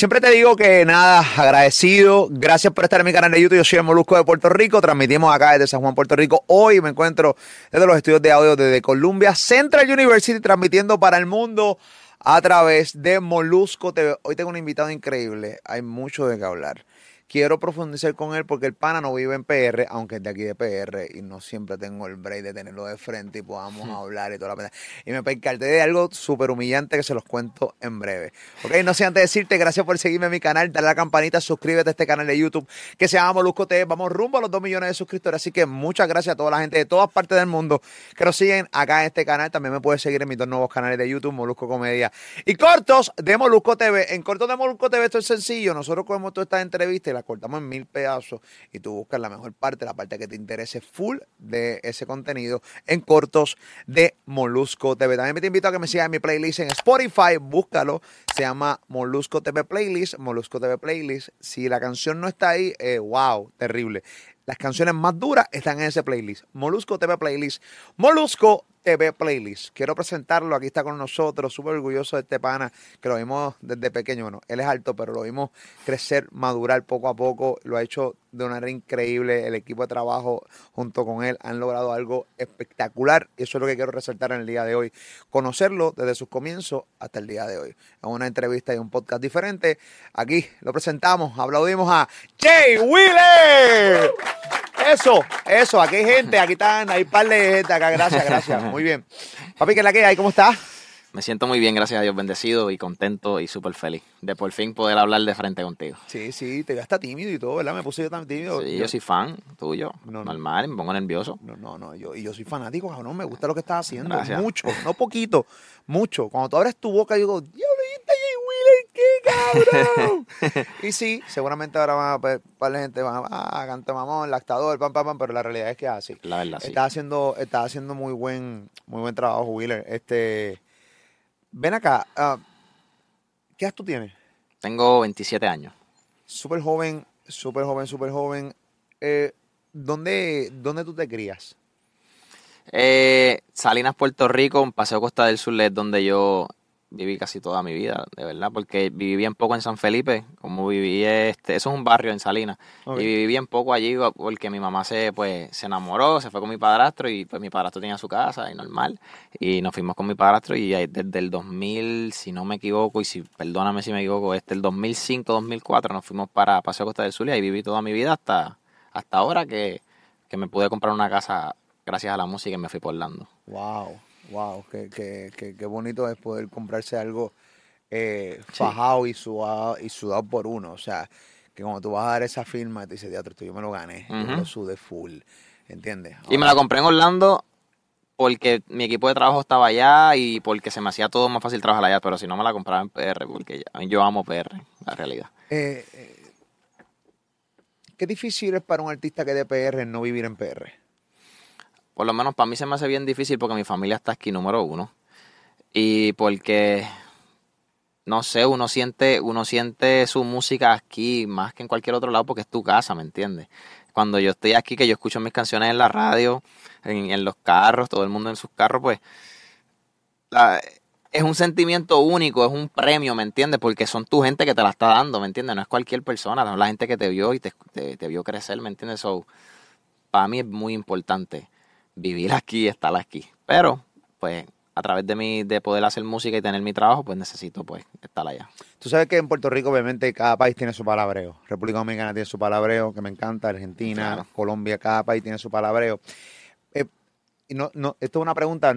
Siempre te digo que nada, agradecido. Gracias por estar en mi canal de YouTube. Yo soy el Molusco de Puerto Rico. Transmitimos acá desde San Juan, Puerto Rico. Hoy me encuentro desde los estudios de audio desde Columbia Central University, transmitiendo para el mundo a través de Molusco. Hoy tengo un invitado increíble. Hay mucho de qué hablar quiero profundizar con él porque el pana no vive en PR, aunque es de aquí de PR, y no siempre tengo el break de tenerlo de frente y podamos hablar y toda la pena. Y me percaté de algo súper humillante que se los cuento en breve. Ok, no sé antes de decirte, gracias por seguirme en mi canal, dale a la campanita, suscríbete a este canal de YouTube que se llama Molusco TV. Vamos rumbo a los 2 millones de suscriptores, así que muchas gracias a toda la gente de todas partes del mundo que nos siguen acá en este canal. También me puedes seguir en mis dos nuevos canales de YouTube, Molusco Comedia y Cortos de Molusco TV. En Cortos de Molusco TV esto es sencillo, nosotros cogemos todas estas entrevistas y las cortamos en mil pedazos y tú buscas la mejor parte, la parte que te interese full de ese contenido en cortos de Molusco TV. También te invito a que me sigas en mi playlist en Spotify, búscalo, se llama Molusco TV Playlist, Molusco TV Playlist. Si la canción no está ahí, eh, wow, terrible. Las canciones más duras están en ese playlist. Molusco TV Playlist. Molusco TV Playlist. Quiero presentarlo, aquí está con nosotros, súper orgulloso de este pana, que lo vimos desde pequeño, bueno, él es alto, pero lo vimos crecer, madurar poco a poco, lo ha hecho de una manera increíble, el equipo de trabajo junto con él han logrado algo espectacular, y eso es lo que quiero resaltar en el día de hoy, conocerlo desde sus comienzos hasta el día de hoy. En una entrevista y un podcast diferente, aquí lo presentamos, aplaudimos a Jay Wheeler. Eso, eso, aquí hay gente, aquí están, hay par de gente acá, gracias, gracias. Muy bien. Papi, ¿qué es la que hay? ¿Cómo estás? Me siento muy bien, gracias a Dios, bendecido y contento y súper feliz de por fin poder hablar de frente contigo. Sí, sí, te hasta tímido y todo, ¿verdad? Me puse yo tan tímido. Sí, yo, soy fan tuyo, No, no. normal, me pongo nervioso. No, no, no, yo, y yo soy fanático, cabrón, me gusta lo que estás haciendo, Gracias. mucho, no poquito, mucho. Cuando tú abres tu boca, yo digo, diablo, ¿y este Jay Wheeler qué, cabrón? y sí, seguramente ahora van a ver, par de gente van a, ah, canta mamón, lactador, pam, pam, pam, pero la realidad es que es así. La verdad, sí. Estás haciendo, estás haciendo muy buen, muy buen trabajo, Wheeler. Este, ven acá, ah, ¿qué edad tú tienes? Tengo 27 años. Súper joven, súper joven, súper joven. Eh, ¿dónde, ¿Dónde tú te crías? Eh, Salinas, Puerto Rico, un Paseo Costa del Sur es donde yo viví casi toda mi vida, de verdad, porque viví bien poco en San Felipe, como viví, este, eso es un barrio en Salinas, y viví bien poco allí porque mi mamá se, pues, se enamoró, se fue con mi padrastro y pues mi padrastro tenía su casa y normal, y nos fuimos con mi padrastro y desde el 2000, si no me equivoco, y si perdóname si me equivoco, este el 2005, 2004 nos fuimos para Paseo Costa del Sur y ahí viví toda mi vida hasta, hasta ahora que, que me pude comprar una casa gracias a la música y me fui por Orlando. Wow, wow, qué, qué, qué, qué bonito es poder comprarse algo eh, fajado y sudado, y sudado por uno. O sea, que cuando tú vas a dar esa firma, te dice, teatro, esto yo me lo gané, yo lo sudé full. ¿Entiendes? Y me la compré en Orlando porque mi equipo de trabajo estaba allá y porque se me hacía todo más fácil trabajar allá, pero si no me la compraba en PR, porque ya- yo amo PR, la realidad. Eh, eh, qué difícil es para un artista que es de PR no vivir en PR. Por lo menos para mí se me hace bien difícil porque mi familia está aquí número uno. Y porque, no sé, uno siente, uno siente su música aquí más que en cualquier otro lado porque es tu casa, ¿me entiendes? Cuando yo estoy aquí, que yo escucho mis canciones en la radio, en, los carros, todo el mundo en sus carros, pues es un sentimiento único, es un premio, ¿me entiendes? Porque son tu gente que te la está dando, ¿me entiendes? No es cualquier persona, es la gente que te vio y te, te- te vio crecer, ¿me entiendes? So, para mí es muy importante vivir aquí estar aquí. Pero, pues, a través de mi, de poder hacer música y tener mi trabajo, pues necesito pues estar allá. Tú sabes que en Puerto Rico, obviamente, cada país tiene su palabreo. República Dominicana tiene su palabreo, que me encanta. Argentina, Claro. Colombia, cada país tiene su palabreo. Y no, no, esto es una pregunta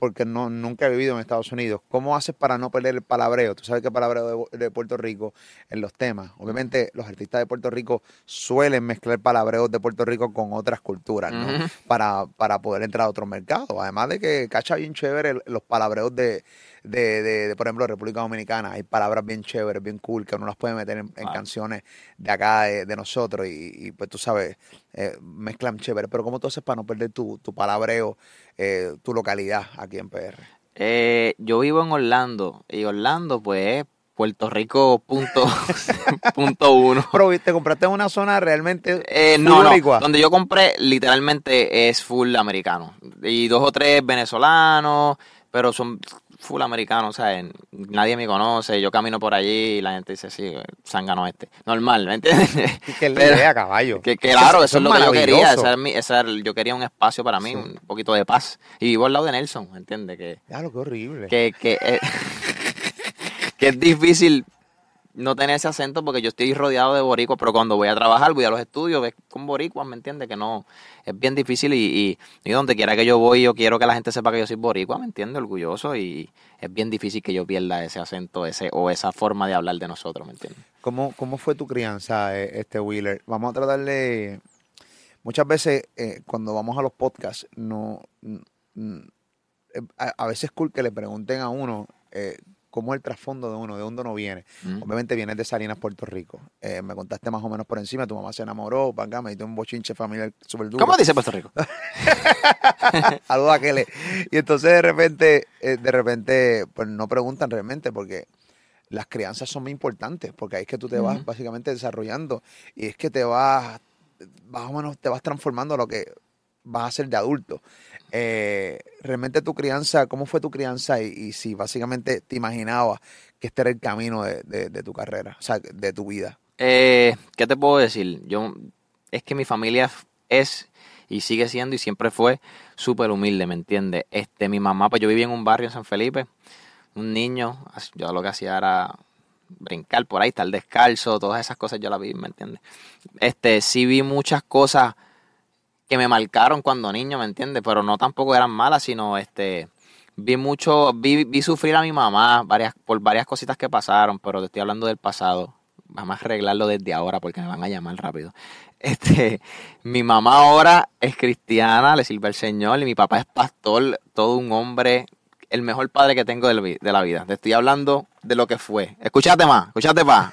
porque no, nunca he vivido en Estados Unidos. ¿Cómo haces para no perder el palabreo? Tú sabes que el palabreo de, de Puerto Rico en los temas. Obviamente, los artistas de Puerto Rico suelen mezclar palabreos de Puerto Rico con otras culturas, ¿no? Para, para poder entrar a otro mercado. Además de que cacha bien chévere los palabreos de, de, de, de, por ejemplo, República Dominicana. Hay palabras bien chéveres, bien cool, que uno las puede meter en, canciones de acá, de, de nosotros. Y, y, pues tú sabes, eh, mezclan chévere. Pero ¿cómo tú haces para no perder tu, tu palabreo, eh, tu localidad aquí en PR? Eh, yo vivo en Orlando y Orlando pues es Puerto Rico punto, punto uno. Pero te compraste en una zona realmente Eh, no, no, donde yo compré literalmente es full americano. Y dos o tres venezolanos, pero son full americanos, o sea, nadie me conoce, yo camino por allí y la gente dice, sí, zángano este. Normal, ¿me entiendes? Que es Pero- idea, caballo. Que, que claro, eso, es lo que yo quería. esa es mi- esa era- yo quería un espacio para mí, Sí. un poquito de paz. Y vivo al lado de Nelson, ¿me entiendes? Que, Ya, lo que horrible. que, que, eh, que es difícil no tener ese acento porque yo estoy rodeado de boricuas, pero cuando voy a trabajar, voy a los estudios, ves con boricuas, ¿me entiendes? Que no, es bien difícil y, y, y donde quiera que yo voy, yo quiero que la gente sepa que yo soy boricua, ¿me entiendes? Orgulloso y es bien difícil que yo pierda ese acento ese o esa forma de hablar de nosotros, ¿me entiendes? ¿Cómo, ¿Cómo fue tu crianza, eh, este Wheeler? Vamos a tratar de... Muchas veces eh, cuando vamos a los podcasts, no, eh, a, a veces es cool que le pregunten a uno eh, cómo es el trasfondo de uno, de dónde uno viene. Mm. Obviamente vienes de Salinas, Puerto Rico. Eh, me contaste más o menos por encima, tu mamá se enamoró, acá, me diste un bochinche familiar súper duro. ¿Cómo dice Puerto Rico? Saludos a Kele. Y entonces de repente, eh, de repente, pues no preguntan realmente porque las crianzas son muy importantes, porque ahí es que tú te vas básicamente desarrollando y es que te vas, más o menos te vas transformando a lo que vas a ser de adulto. Eh, realmente tu crianza, ¿cómo fue tu crianza? Y, si básicamente te imaginabas que este era el camino de, tu carrera, o sea, de tu vida. Eh, ¿Qué te puedo decir? Yo es que mi familia es y sigue siendo y siempre fue súper humilde, ¿me entiendes? Este, mi mamá, pues yo vivía en un barrio en San Felipe, un niño, yo lo que hacía era brincar por ahí, estar descalzo, todas esas cosas yo las vi, ¿me entiendes? Este, sí vi muchas cosas que me marcaron cuando niño, ¿me entiendes? Pero no tampoco eran malas, sino este vi mucho, vi, vi sufrir a mi mamá varias, por varias cositas que pasaron, pero te estoy hablando del pasado. Vamos a arreglarlo desde ahora porque me van a llamar rápido. Este, mi mamá ahora es cristiana, le sirve al Señor, y mi papá es pastor, todo un hombre, el mejor padre que tengo de la vida. Te estoy hablando de lo que fue. Escúchate más, escúchate más.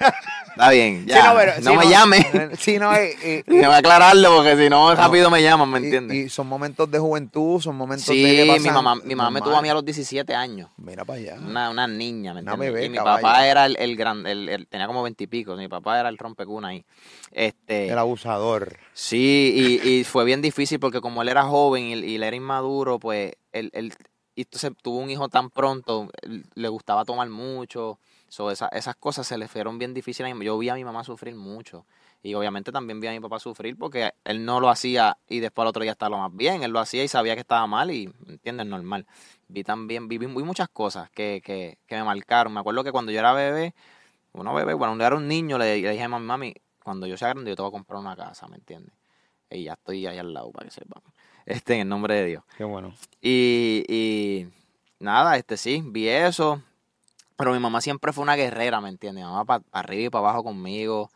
Está bien, ya. Sí, no, pero- no sí, me llame. Sí, no, eh, eh, Tengo que aclararlo porque si no, rápido me llaman, ¿me y- entiendes? Y, son momentos de juventud, son momentos de Sí, mi mamá, mi mamá me tuvo a mí a los 17 años. Mira para allá. Una, una niña, ¿me entiendes? bebé, y mi caballo. papá era el, el gran, el, el- tenía como veintipico, mi papá era el rompecuna ahí. Este, El abusador. sí, y, y fue bien difícil porque como él era joven y, y él era inmaduro, pues él, él- y entonces tuvo un hijo tan pronto, le gustaba tomar mucho, so, esa- esas cosas se le fueron bien difíciles. mi- Yo vi a mi mamá sufrir mucho y obviamente también vi a mi papá sufrir porque él no lo hacía y después al otro día estaba más bien, él lo hacía y sabía que estaba mal y, ¿entiendes? Normal. Vi también, vi, vi muchas cosas que, que, que me marcaron. Me acuerdo que cuando yo era bebé, uno bebé, bueno, cuando era un niño, le, dije a mami, mami, cuando yo sea grande yo te voy a comprar una casa, ¿me entiendes? Y ya estoy ahí al lado para que sepan. Este, en el nombre de Dios. Qué bueno. Y, y nada, este sí, vi eso. Pero mi mamá siempre fue una guerrera, ¿me entiendes? Mi mamá para arriba y para abajo conmigo.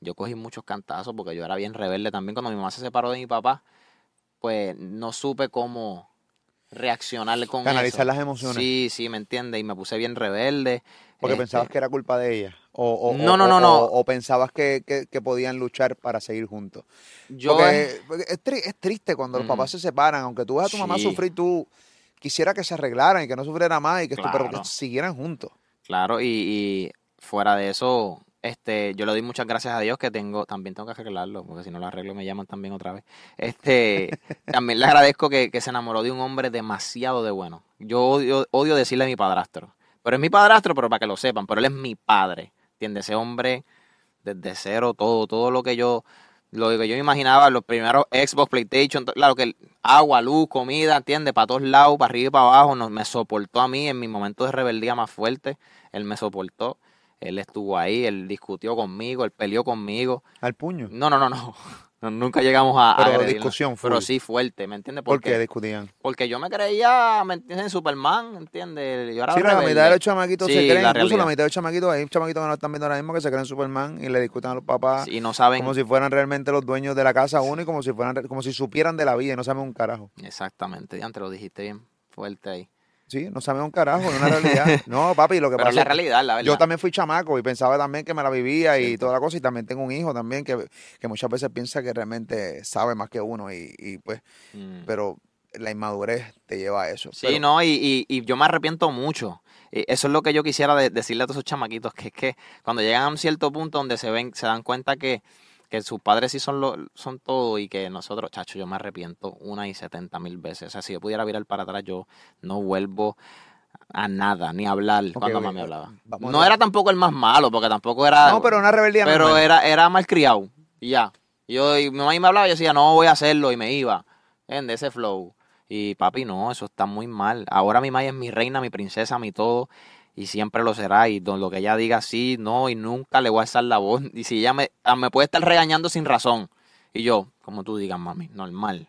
Yo cogí muchos cantazos porque yo era bien rebelde también. Cuando mi mamá se separó de mi papá, pues no supe cómo reaccionar con Canalizar eso. las emociones. Sí, sí, ¿me entiendes? Y me puse bien rebelde. Porque Este, pensabas que era culpa de ella. O, o- No, no, o- no, no. O, pensabas que, que- que podían luchar para seguir juntos. Yo, porque porque es, tri- es triste cuando los papás se separan. Aunque tú ves a tu mamá Sí. sufrir, tú quisiera que se arreglaran y que no sufriera más y que, estu- pero que siguieran juntos. Claro, y, y fuera de eso, este, yo le doy muchas gracias a Dios que tengo, también tengo que arreglarlo, porque si no lo arreglo me llaman también otra vez. Este, también le agradezco que, que se enamoró de un hombre demasiado de bueno. Yo odio, odio decirle a mi padrastro, pero es mi padrastro, pero para que lo sepan, pero él es mi padre, ¿entiendes? Ese hombre desde cero, todo, todo lo que yo, lo que yo imaginaba, los primeros Xbox, PlayStation, claro que agua, luz, comida, ¿entiendes? Para todos lados, para arriba y para abajo, nos, me soportó a mí en mi momento de rebeldía más fuerte, él me soportó, él estuvo ahí, él discutió conmigo, él peleó conmigo. Al puño. No, no, no, no, No, nunca llegamos a, a Pero agredirnos. discusión full. Pero sí fuerte, ¿me entiendes? ¿Por Porque, qué discutían? porque yo me creía, ¿me entiendes? En Superman, ¿entiendes? Yo era Sí, la mitad de los chamaquitos Sí, se creen, la incluso la mitad de los chamaquitos, hay chamaquitos que no están viendo ahora mismo que se creen Superman y le discuten a los papás Y no saben como si fueran realmente los dueños de la casa uno y como si fueran como si supieran de la vida y no saben un carajo. Exactamente, ya te lo dijiste bien fuerte ahí. Sí, no saben un carajo, es una realidad. No, papi, lo que Pero pasa es la realidad, la verdad. yo también fui chamaco y pensaba también que me la vivía y toda la cosa y también tengo un hijo también que, que muchas veces piensa que realmente sabe más que uno y, y pues, Mm. pero la inmadurez te lleva a eso. Sí, Pero- no, y, y, y yo me arrepiento mucho. Y eso es lo que yo quisiera de- decirle a todos esos chamaquitos, que es que cuando llegan a un cierto punto donde se ven, se dan cuenta que, que sus padres sí son lo, son todo y que nosotros, chacho, yo me arrepiento una y setenta mil veces. O sea, si yo pudiera virar para atrás, yo no vuelvo a nada, ni a hablar cuando ok, mamá me hablaba. vamos no era tampoco el más malo, porque tampoco era... No, pero una rebeldía Pero normal. era, era malcriado. Y ya. Yo, y mi mamá me hablaba y yo decía, no voy a hacerlo. Y me iba. En ese flow. Y papi, no, eso está muy mal. Ahora mi mamá es mi reina, mi princesa, mi todo. Y siempre lo será. Y don- lo que ella diga sí, no, y nunca le voy a alzar la voz. Y si ella me, ah, me puede estar regañando sin razón. Y yo, como tú digas, mami, normal.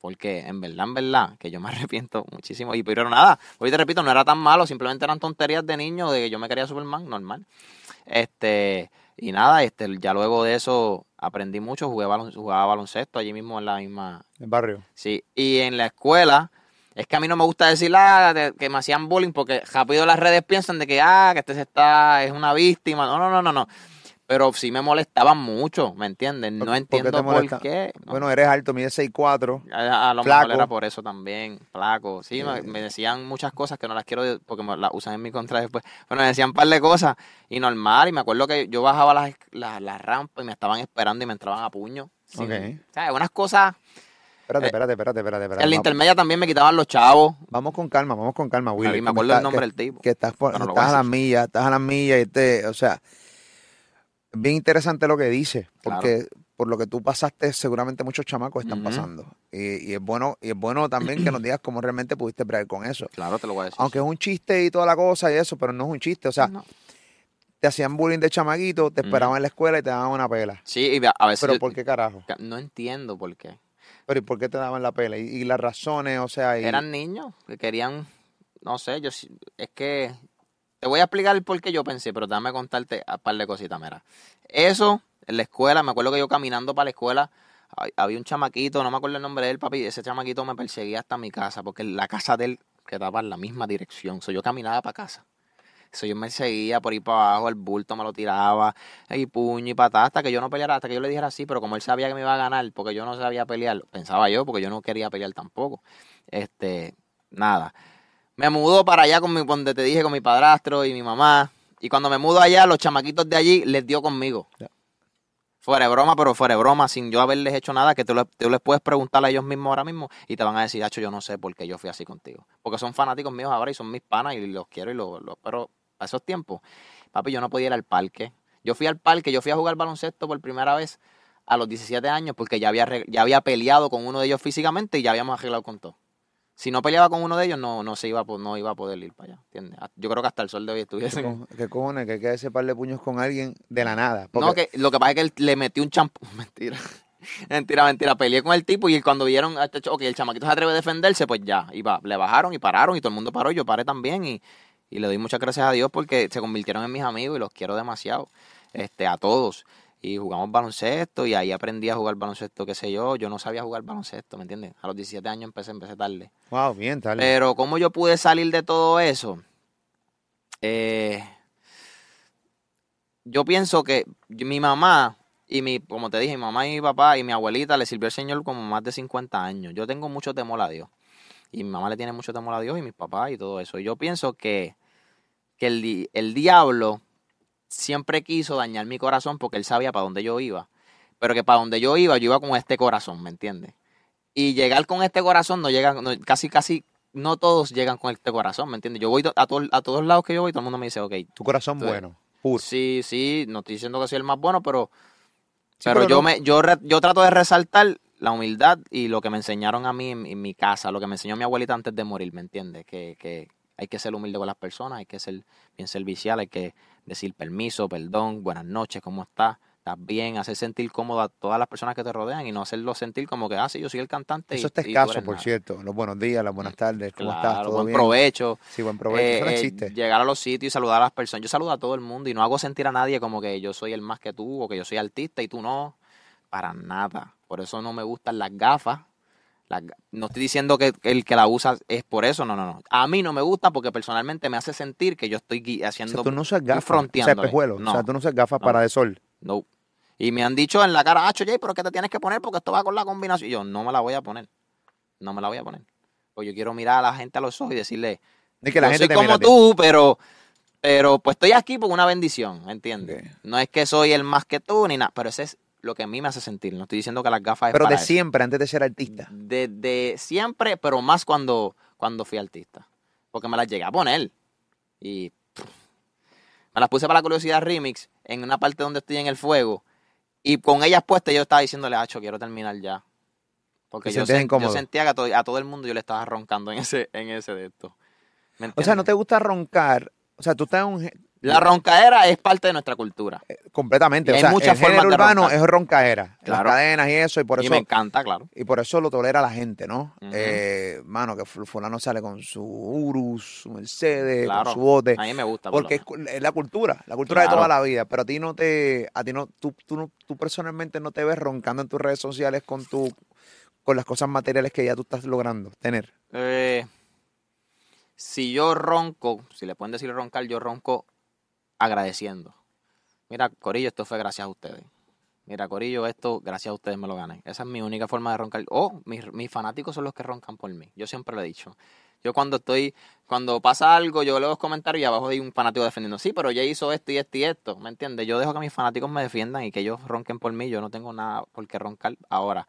Porque en verdad, en verdad, que yo me arrepiento muchísimo. Y pero nada, hoy te repito, no era tan malo, simplemente eran tonterías de niño, de que yo me quería Superman, normal. Este, y nada, este, ya luego de eso aprendí mucho, jugué balon- jugaba baloncesto allí mismo en la misma. El barrio. Sí, y en la escuela, es que a mí no me gusta decir ah, de- que me hacían bullying porque rápido las redes piensan de que ah, que este se está, es una víctima. No, no, no, no, no. Pero sí me molestaban mucho, ¿me entienden? ¿Por- No por qué te entiendo por qué. no. Bueno, eres alto, mides 6'4". A, a lo Flaco. mejor era por eso también, flaco. Sí, me, me decían muchas cosas que no las quiero porque me las usan en mi contra después. Bueno, me decían un par de cosas y normal. Y me acuerdo que yo bajaba las, las, las rampas y me estaban esperando y me entraban a puño. sin- Ok. ¿sabes? Unas cosas. Espérate, Eh, espérate, espérate, espérate. espérate. En la intermedia también me quitaban los chavos. Vamos con calma, vamos con calma, Willy. Ahí me acuerdo el nombre que- del tipo. Que estás, por- no estás a a las millas, estás a las millas y te, o sea, es bien interesante lo que dices, Claro. porque por lo que tú pasaste, seguramente muchos chamacos están pasando. Y, y es bueno, y es bueno también que nos digas cómo realmente pudiste bregar con eso. Claro, te lo voy a decir. Aunque es un chiste y toda la cosa y eso, pero no es un chiste. O sea, No. te hacían bullying de chamaquito, te esperaban en la escuela y te daban una pela. Sí, y a a veces. Pero yo- ¿por qué carajo? No entiendo por qué. Pero ¿y por qué te daban la pela? Y, las razones, o sea, Eran niños que querían, no sé, yo es que te voy a explicar el por qué yo pensé, pero déjame contarte un par de cositas, mira. Eso, en la escuela, me acuerdo que yo caminando para la escuela, hab- había un chamaquito, no me acuerdo el nombre de él, papi, ese chamaquito me perseguía hasta mi casa, porque la casa de él quedaba en la misma dirección, so, yo caminaba para casa. So, yo me seguía por ahí para abajo, el bulto me lo tiraba, y puño y patada, hasta que yo no peleara, hasta que yo le dijera así, pero como él sabía que me iba a ganar, porque yo no sabía pelear, pensaba yo, porque yo no quería pelear tampoco. Este, nada. Me mudó para allá con mi, donde te dije, con mi padrastro y mi mamá. Y cuando me mudo allá, los chamaquitos de allí les dio conmigo. Fuera de broma, pero fuera de broma, sin yo haberles hecho nada, que tú les puedes preguntar a ellos mismos ahora mismo y te van a decir, Hacho, yo no sé por qué yo fui así contigo. Porque son fanáticos míos ahora y son mis panas y los quiero y los, los- pero a esos tiempos, papi, yo no podía ir al parque. Yo fui al parque, yo fui a jugar baloncesto por primera vez a los 17 años porque ya había, ya había peleado con uno de ellos físicamente y ya habíamos arreglado con todo. Si no peleaba con uno de ellos, no, no se iba a, po- no iba a poder ir para allá, ¿entiendes? Yo creo que hasta el sol de hoy ¿Qué estuviesen... ¿Qué cojones? Que hay que ese par de puños con alguien de la nada. Porque- No, que lo que pasa es que él le metió un champú. Mentira. Mentira, mentira. Peleé con el tipo y cuando vieron, a ch- ok, el chamaquito se atreve a defenderse, pues ya. Iba, le bajaron y pararon y todo el mundo paró. y Yo paré también y, y le doy muchas gracias a Dios porque se convirtieron en mis amigos y los quiero demasiado. Este, a todos. Y jugamos baloncesto y ahí aprendí a jugar baloncesto, qué sé yo. Yo no sabía jugar baloncesto, ¿me entiendes? A los 17 años empecé, empecé tarde. Wow, bien, tal. Pero cómo yo pude salir de todo eso, Eh, yo pienso que mi mamá y mi, como te dije, mi mamá y mi papá y mi abuelita le sirvió al Señor como más de 50 años. Yo tengo mucho temor a Dios. Y mi mamá le tiene mucho temor a Dios y mis papás y todo eso. Y yo pienso que, que el, di- el diablo siempre quiso dañar mi corazón porque él sabía para dónde yo iba. Pero que para donde yo iba, yo iba con este corazón, ¿me entiendes? Y llegar con este corazón no llega, no- casi, casi, no todos llegan con este corazón, ¿me entiendes? Yo voy a, to- a todos lados que yo voy, todo el mundo me dice, ok, tu corazón tú- bueno, puro. sí, sí, no estoy diciendo que soy el más bueno, pero, Sí, pero, pero yo me, yo, re- yo trato de resaltar la humildad y lo que me enseñaron a mí en, en mi casa, lo que me enseñó mi abuelita antes de morir, ¿me entiendes? Que, que hay que ser humilde con las personas, hay que ser bien servicial, hay que decir permiso, perdón, buenas noches, ¿cómo estás? ¿Estás bien? Hacer sentir cómodo a todas las personas que te rodean y no hacerlo sentir como que, ah, sí, yo soy el cantante. Eso está y escaso, por nada. cierto. Los buenos días, las buenas tardes, ¿cómo estás? ¿Todo buen bien? provecho. Sí, buen provecho. Eso no Eh, eh, existe. llegar a los sitios y saludar a las personas. Yo saludo a todo el mundo y no hago sentir a nadie como que yo soy el más que tú o que yo soy artista y tú no. Para nada. Por eso no me gustan las gafas. Las no estoy diciendo que el que la usa es por eso, no, no, no. A mí no me gusta porque personalmente me hace sentir que yo estoy gui- O haciendo. sea, tú no usas gafas, o sea. No, O sea, tú no usas gafas no. para de sol. no. Y me han dicho en la cara, Acho, Jay, pero ¿qué te tienes que poner? Porque esto va con la combinación. Y yo, no me la voy a poner. No me la voy a poner. Pues yo quiero mirar a la gente a los ojos y decirle, Ni que la yo gente soy te como mira tú, pero, pero pues estoy aquí por una bendición, ¿entiendes? No es que soy el más que tú ni nada, pero ese es lo que a mí me hace sentir. No estoy diciendo que las gafas es Pero de eso. siempre, antes de ser artista. Desde siempre, pero más cuando, cuando fui artista. Porque me las llegué a poner. Y pff, me las puse para la curiosidad remix en una parte donde estoy en el fuego. Y con ellas puestas yo estaba diciéndole, Hacho, quiero terminar ya. Porque ¿Te yo, incómodo? yo sentía que a todo, a todo el mundo yo le estaba roncando en ese, en ese de esto. ¿Me O sea, no te gusta roncar. O sea, tú estás en un... La roncadera es parte de nuestra cultura. Completamente. Y o hay sea, muchas el género formas de urbano roncar. es roncaera. Claro. Las cadenas y eso, y por y eso... me encanta, claro. Y por eso lo tolera la gente, ¿no? Eh, mano, que ful- fulano sale con su Urus, su Mercedes, Claro. con su bote. A mí me gusta. por Porque es, la cultura, la cultura de toda la vida. Pero a ti no te, a ti no, tú, tú, no- tú personalmente no te ves roncando en tus redes sociales con tu, con las cosas materiales que ya tú estás logrando tener. Eh, si yo ronco, si le pueden decir roncar, yo ronco agradeciendo. Mira, Corillo, esto fue gracias a ustedes. Mira, Corillo, esto gracias a ustedes me lo gané. Esa es mi única forma de roncar. Oh, mis, mis fanáticos son los que roncan por mí. Yo siempre lo he dicho. Yo cuando estoy, cuando pasa algo, yo leo los comentarios y abajo hay un fanático defendiendo. Sí, pero ya hizo esto y esto y esto. ¿Me entiendes? Yo dejo que mis fanáticos me defiendan y que ellos ronquen por mí. Yo no tengo nada por qué roncar. Ahora,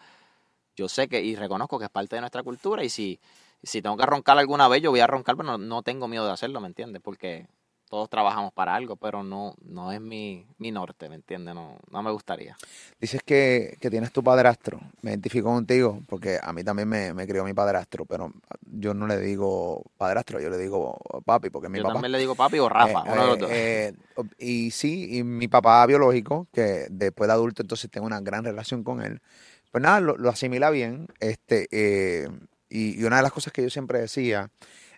yo sé que y reconozco que es parte de nuestra cultura y si, si tengo que roncar alguna vez, yo voy a roncar, pero no, no tengo miedo de hacerlo, ¿me entiendes? Porque todos trabajamos para algo, pero no, no es mi, mi norte, ¿me entiendes? No, no me gustaría. Dices que, que tienes tu padrastro. Me identifico contigo porque a mí también me, me crió mi padrastro, pero yo no le digo padrastro, yo le digo papi porque mi yo papá. también le digo papi o Rafa, Eh, uno de los eh, dos. eh, y sí, y mi papá biológico, que después de adulto entonces tengo una gran relación con él, pues nada, lo, lo asimila bien. Este, eh, y, y una de las cosas que yo siempre decía,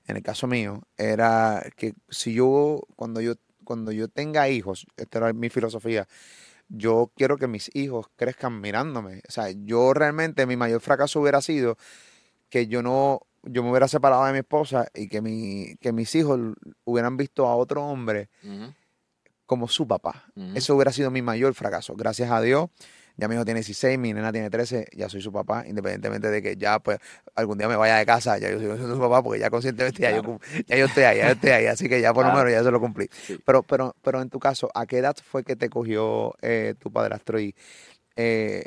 en el caso mío, era que si yo, cuando yo, cuando yo tenga hijos, esta era mi filosofía, yo quiero que mis hijos crezcan mirándome. O sea, yo realmente mi mayor fracaso hubiera sido que yo no, yo me hubiera separado de mi esposa y que mi, que mis hijos hubieran visto a otro hombre como su papá. ujú. Eso hubiera sido mi mayor fracaso. Gracias a Dios, ya mi hijo tiene 16, mi nena tiene 13, ya soy su papá, independientemente de que ya pues algún día me vaya de casa, ya yo soy su papá porque ya conscientemente ya, yo, Claro. ya yo estoy ahí, ya yo estoy ahí, así que ya por lo Claro. menos ya se lo cumplí. Sí. Pero, pero, pero en tu caso, ¿a qué edad fue que te cogió eh, tu padrastro? Y, eh,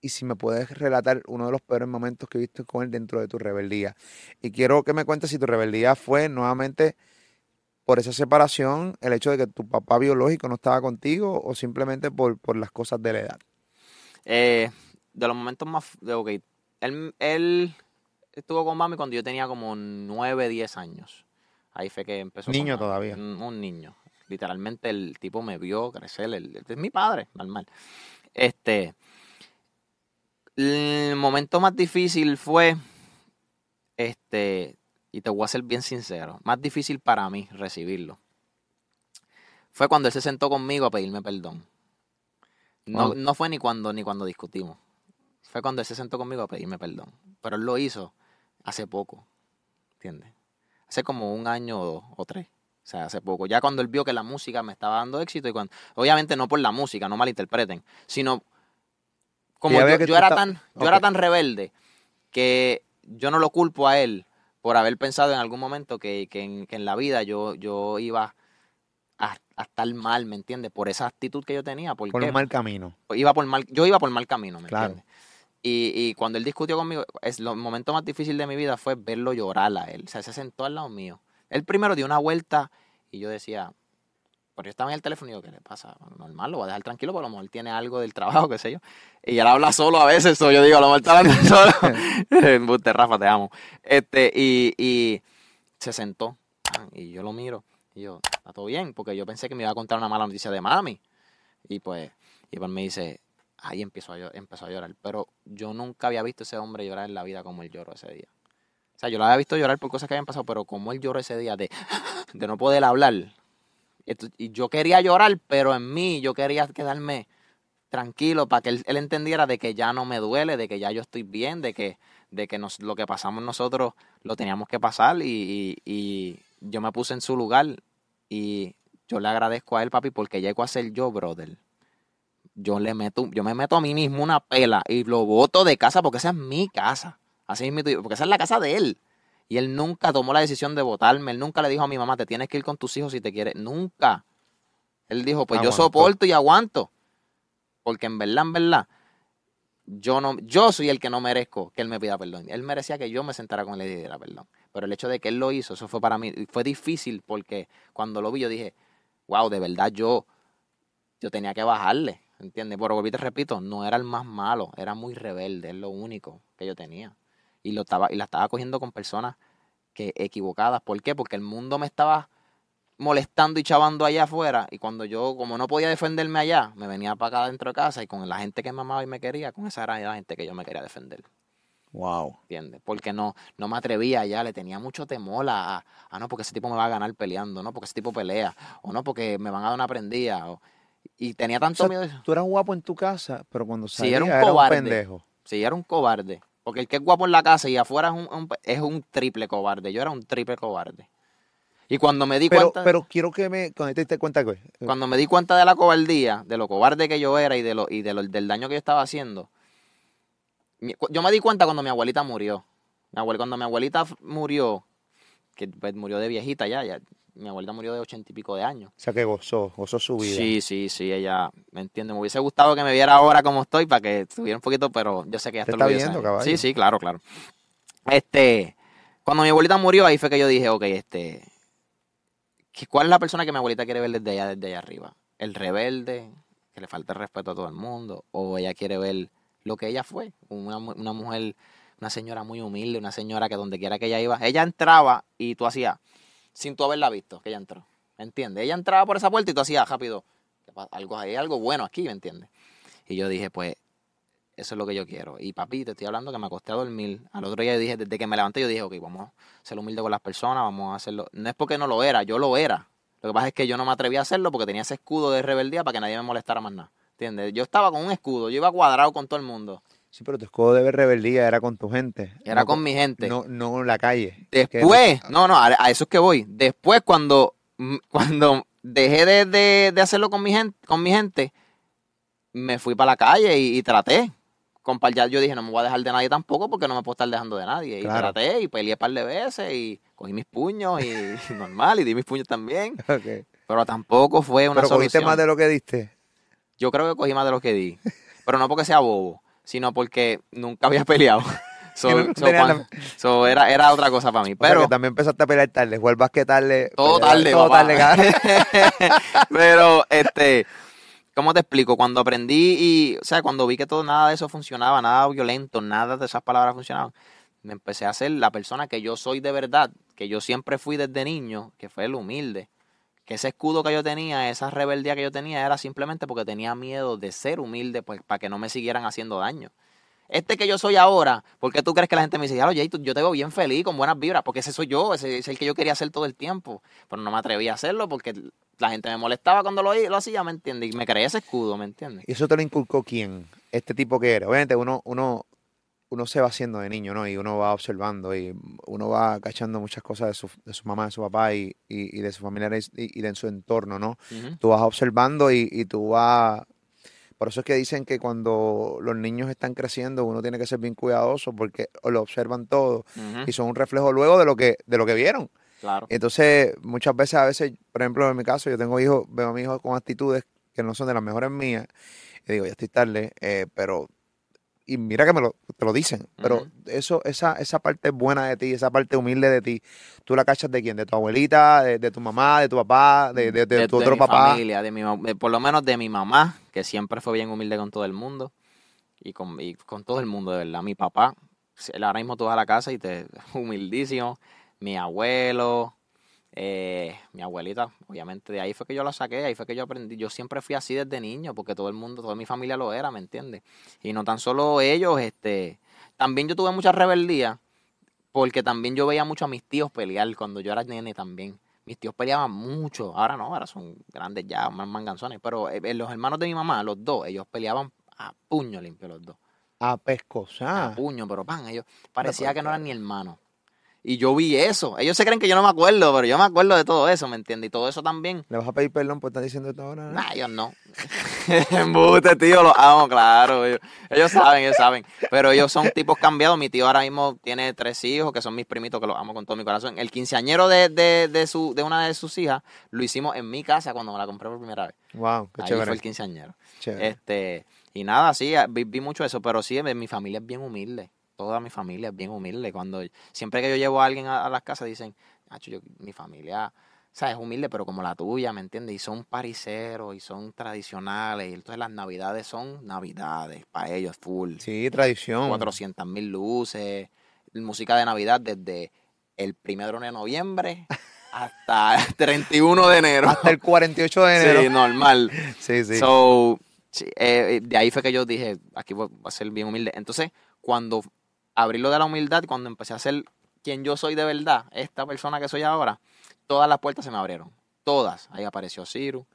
y si me puedes relatar uno de los peores momentos que viste con él dentro de tu rebeldía. Y quiero que me cuentes si tu rebeldía fue nuevamente por esa separación, el hecho de que tu papá biológico no estaba contigo o simplemente por, por las cosas de la edad. Eh, de los momentos más... De, ok, él, él estuvo con mami cuando yo tenía como 9, 10 años. Ahí fue que empezó. Niño todavía. Un, un niño. Literalmente el tipo me vio crecer. el- el- es mi padre, normal. Este... El momento más difícil fue... Este... Y te voy a ser bien sincero. Más difícil para mí recibirlo. Fue cuando él se sentó conmigo a pedirme perdón. No, Wow. no fue ni cuando, ni cuando discutimos. Fue cuando él se sentó conmigo a pedirme perdón. Pero él lo hizo hace poco. ¿Entiendes? Hace como un año o dos o tres. O sea, hace poco. Ya cuando él vio que la música me estaba dando éxito y cuando... Obviamente no por la música, no malinterpreten. Sino como yo, era tan, yo era tan rebelde que yo no lo culpo a él por haber pensado en algún momento que, que en, que en la vida yo, yo iba a, a estar mal, ¿me entiendes? Por esa actitud que yo tenía. ¿Por un mal camino. iba por mal, yo iba por mal camino, ¿me Claro. entiendes? Y, y cuando él discutió conmigo, es lo momento más difícil de mi vida fue verlo llorar a él. O sea, se sentó al lado mío. Él primero dio una vuelta y yo decía, pero yo estaba en el teléfono y digo, ¿qué le pasa? Normal, lo voy a dejar tranquilo, porque a lo mejor tiene algo del trabajo, qué sé yo. Y él habla solo a veces, so yo digo, a lo mejor está hablando solo. Rafa, te amo. Este, y, y se sentó y yo lo miro y yo, ¿está todo bien? Porque yo pensé que me iba a contar una mala noticia de mami. Y pues, y pues me dice, ahí empezó a, llor- empezó a llorar. Pero yo nunca había visto a ese hombre llorar en la vida como él lloró ese día. O sea, yo lo había visto llorar por cosas que habían pasado, pero como él lloró ese día de, de no poder hablar. Y yo quería llorar, pero en mí yo quería quedarme tranquilo para que él, él entendiera de que ya no me duele, de que ya yo estoy bien, de que, de que nos, lo que pasamos nosotros lo teníamos que pasar y, yo me puse en su lugar y yo le agradezco a él, papi, porque llego a ser yo, brother. Yo le meto, yo me meto a mí mismo una pela y lo boto de casa porque esa es mi casa. Así mismo, porque esa es la casa de él. Y él nunca tomó la decisión de votarme. Él nunca le dijo a mi mamá, te tienes que ir con tus hijos si te quieres. Nunca. Él dijo, pues yo Aguantó. soporto y aguanto. Porque en verdad, en verdad, yo no, yo soy el que no merezco que él me pida perdón. Él merecía que yo me sentara con él y diera perdón. Pero el hecho de que él lo hizo, eso fue para mí, y fue difícil porque cuando lo vi yo dije, wow, de verdad yo, yo tenía que bajarle, ¿entiendes? Pero volví te repito, no era el más malo, era muy rebelde, es lo único que yo tenía. Y lo estaba, y la estaba cogiendo con personas que equivocadas. ¿Por qué? Porque el mundo me estaba molestando y chavando allá afuera. Y cuando yo, como no podía defenderme allá, me venía para acá dentro de casa y con la gente que me amaba y me quería, con esa era la gente que yo me quería defender. Wow. ¿Entiendes? Porque no, no me atrevía allá, le tenía mucho temor a, a, ah, no, porque ese tipo me va a ganar peleando, no, porque ese tipo pelea, o no, porque me van a dar una prendida. o- y tenía tanto O sea, miedo. de eso. Tú eras guapo en tu casa, pero cuando Sí, salías era un era un cobarde. pendejo. Sí, era un cobarde. Porque el que es guapo en la casa y afuera es un, un- es un triple cobarde. Yo era un triple cobarde. Y cuando me di Pero, cuenta. pero quiero que me, cuando te diste cuenta que Cuando me di cuenta de la cobardía, de lo cobarde que yo era y, de lo, y de lo- del daño que yo estaba haciendo, yo me di cuenta cuando mi abuelita murió. Mi abuel- cuando mi abuelita murió, que pues, murió de viejita ya, ya, mi abuelita murió de ochenta y pico de años. o sea, que gozó, gozó su vida. Sí, sí, sí, ella, me entiende. Me hubiese gustado que me viera ahora como estoy para que estuviera un poquito, pero yo sé que ya Te está viendo, caballo. Sí, sí, claro, claro. Este, cuando mi abuelita murió, ahí fue que yo dije, ok, este, ¿qué- ¿cuál es la persona que mi abuelita quiere ver desde allá, desde allá arriba? ¿El rebelde, que le falta el respeto a todo el mundo? ¿O ella quiere ver lo que ella fue? Una, una mujer, una señora muy humilde, una señora que donde quiera que ella iba, ella entraba y tú hacías, sin tú haberla visto, que ella entró. ¿Entiendes? Ella entraba por esa puerta y tú hacías rápido, "¿Qué pasa? algo, hay algo bueno aquí, ¿me entiendes? Y yo dije, pues, eso es lo que yo quiero. Y papi, te estoy hablando que me acosté a dormir. Al otro día yo dije, desde que me levanté, yo dije, ok, vamos a ser humilde con las personas, vamos a hacerlo. No es porque no lo era, yo lo era. Lo que pasa es que yo no me atreví a hacerlo porque tenía ese escudo de rebeldía para que nadie me molestara más nada. ¿Entiendes? Yo estaba con un escudo, yo iba cuadrado con todo el mundo. Sí, pero tu escudo de rebeldía era con tu gente. Era no con mi gente. No, no en la calle. Después, no, no, a, a eso es que voy. Después, cuando, mm, cuando dejé de, de- de hacerlo con mi gente, con mi gente, me fui para la calle y, y traté. Compa- ya yo dije, no me voy a dejar de nadie tampoco porque no me puedo estar dejando de nadie. Y Claro. traté y peleé un par de veces y cogí mis puños y normal y di mis puños también. Ok. Pero tampoco fue una Pero cogiste más de lo que diste. Yo creo que cogí más de lo que di. Pero no porque sea bobo, sino porque nunca había peleado. So, era, era otra cosa para mí. O sea, Pero que también empezaste a pelear tarde. Jugar básquet tarde. Todo tarde, Todo papá. tarde. Pero, este, ¿cómo te explico? Cuando aprendí y, o sea, cuando vi que todo, nada de eso funcionaba, nada violento, nada de esas palabras funcionaban, me empecé a ser la persona que yo soy de verdad, que yo siempre fui desde niño, que fue el humilde. Ese escudo que yo tenía, esa rebeldía que yo tenía, era simplemente porque tenía miedo de ser humilde, pues, para que no me siguieran haciendo daño. Este que yo soy ahora, ¿por qué tú crees que la gente me dice, tú- yo te veo bien feliz, con buenas vibras? Porque ese soy yo, ese es el que yo quería hacer todo el tiempo. Pero no me atreví a hacerlo porque la gente me molestaba cuando lo, lo hacía, ¿me entiendes? Y me creé ese escudo, ¿me entiendes? ¿Y eso te lo inculcó quién? Este tipo que era. Obviamente uno, uno, uno se va haciendo de niño, ¿no? Y uno va observando y uno va cachando muchas cosas de su, de su mamá, de su papá y, y, y de sus familiares y, y de su entorno, ¿no? Ujú. Tú vas observando y, y tú vas... Por eso es que dicen que cuando los niños están creciendo uno tiene que ser bien cuidadoso porque lo observan todo y son un reflejo luego de lo que, de lo que vieron. Claro. Entonces, muchas veces, a veces, por ejemplo, en mi caso, yo tengo hijos, veo a mi hijo con actitudes que no son de las mejores mías, y digo, ya estoy tarde, eh, pero, y mira que me lo, te lo dicen, pero eso, esa, esa parte buena de ti, esa parte humilde de ti, ¿tú la cachas de quién? ¿De tu abuelita, de, de tu mamá, de tu papá, de, de- de tu otro mi papá? familia, de mi, por lo menos de mi mamá, que siempre fue bien humilde con todo el mundo. Y con, y con todo el mundo, de verdad. Mi papá, él ahora mismo tú vas a la casa y te humildísimo. Mi abuelo, eh, mi abuelita, obviamente de ahí fue que yo la saqué, ahí fue que yo aprendí. Yo siempre fui así desde niño, porque todo el mundo, toda mi familia lo era, ¿me entiendes? Y no tan solo ellos, este, también yo tuve mucha rebeldía, porque también yo veía mucho a mis tíos pelear cuando yo era nene también. Mis tíos peleaban mucho, ahora no, ahora son grandes ya, más manganzones, pero eh, eh, los hermanos de mi mamá, los dos, ellos peleaban a puño limpio los dos. A A pescosar. puño, pero pan, ellos parecía que no eran ni hermanos. Y yo vi eso. Ellos se creen que yo no me acuerdo, pero yo me acuerdo de todo eso, ¿me entiendes? Y todo eso también. ¿Le vas a pedir perdón por estar diciendo esto ahora? Nah, ellos no. Embuste, tío, los amo, claro. Ellos, ellos saben, ellos saben. Pero ellos son tipos cambiados. Mi tío ahora mismo tiene tres hijos, que son mis primitos, que los amo con todo mi corazón. El quinceañero de, de, de, su, de una de sus hijas lo hicimos en mi casa cuando me la compré por primera vez. Wow, qué Ahí chévere. fue el quinceañero. Chévere. Este, y nada, sí, vi, vi mucho eso, pero sí, mi familia es bien humilde. Toda mi familia es bien humilde. Cuando siempre que yo llevo a alguien a, a las casas dicen, Nacho, yo, mi familia, o sea, es humilde, pero como la tuya, ¿me entiendes? Y son pariseros y son tradicionales. Y entonces las navidades son navidades para ellos, full. Sí, tradición. 400 mil luces, música de Navidad desde el primero de noviembre hasta el 31 de enero. Hasta el 48 de enero. Sí, normal. Sí, sí. So, sí, eh, de ahí fue que yo dije, aquí voy a ser bien humilde. Entonces, cuando abrí lo de la humildad, cuando empecé a ser quien yo soy de verdad, esta persona que soy ahora, todas las puertas se me abrieron. Todas. Ahí apareció Ciru,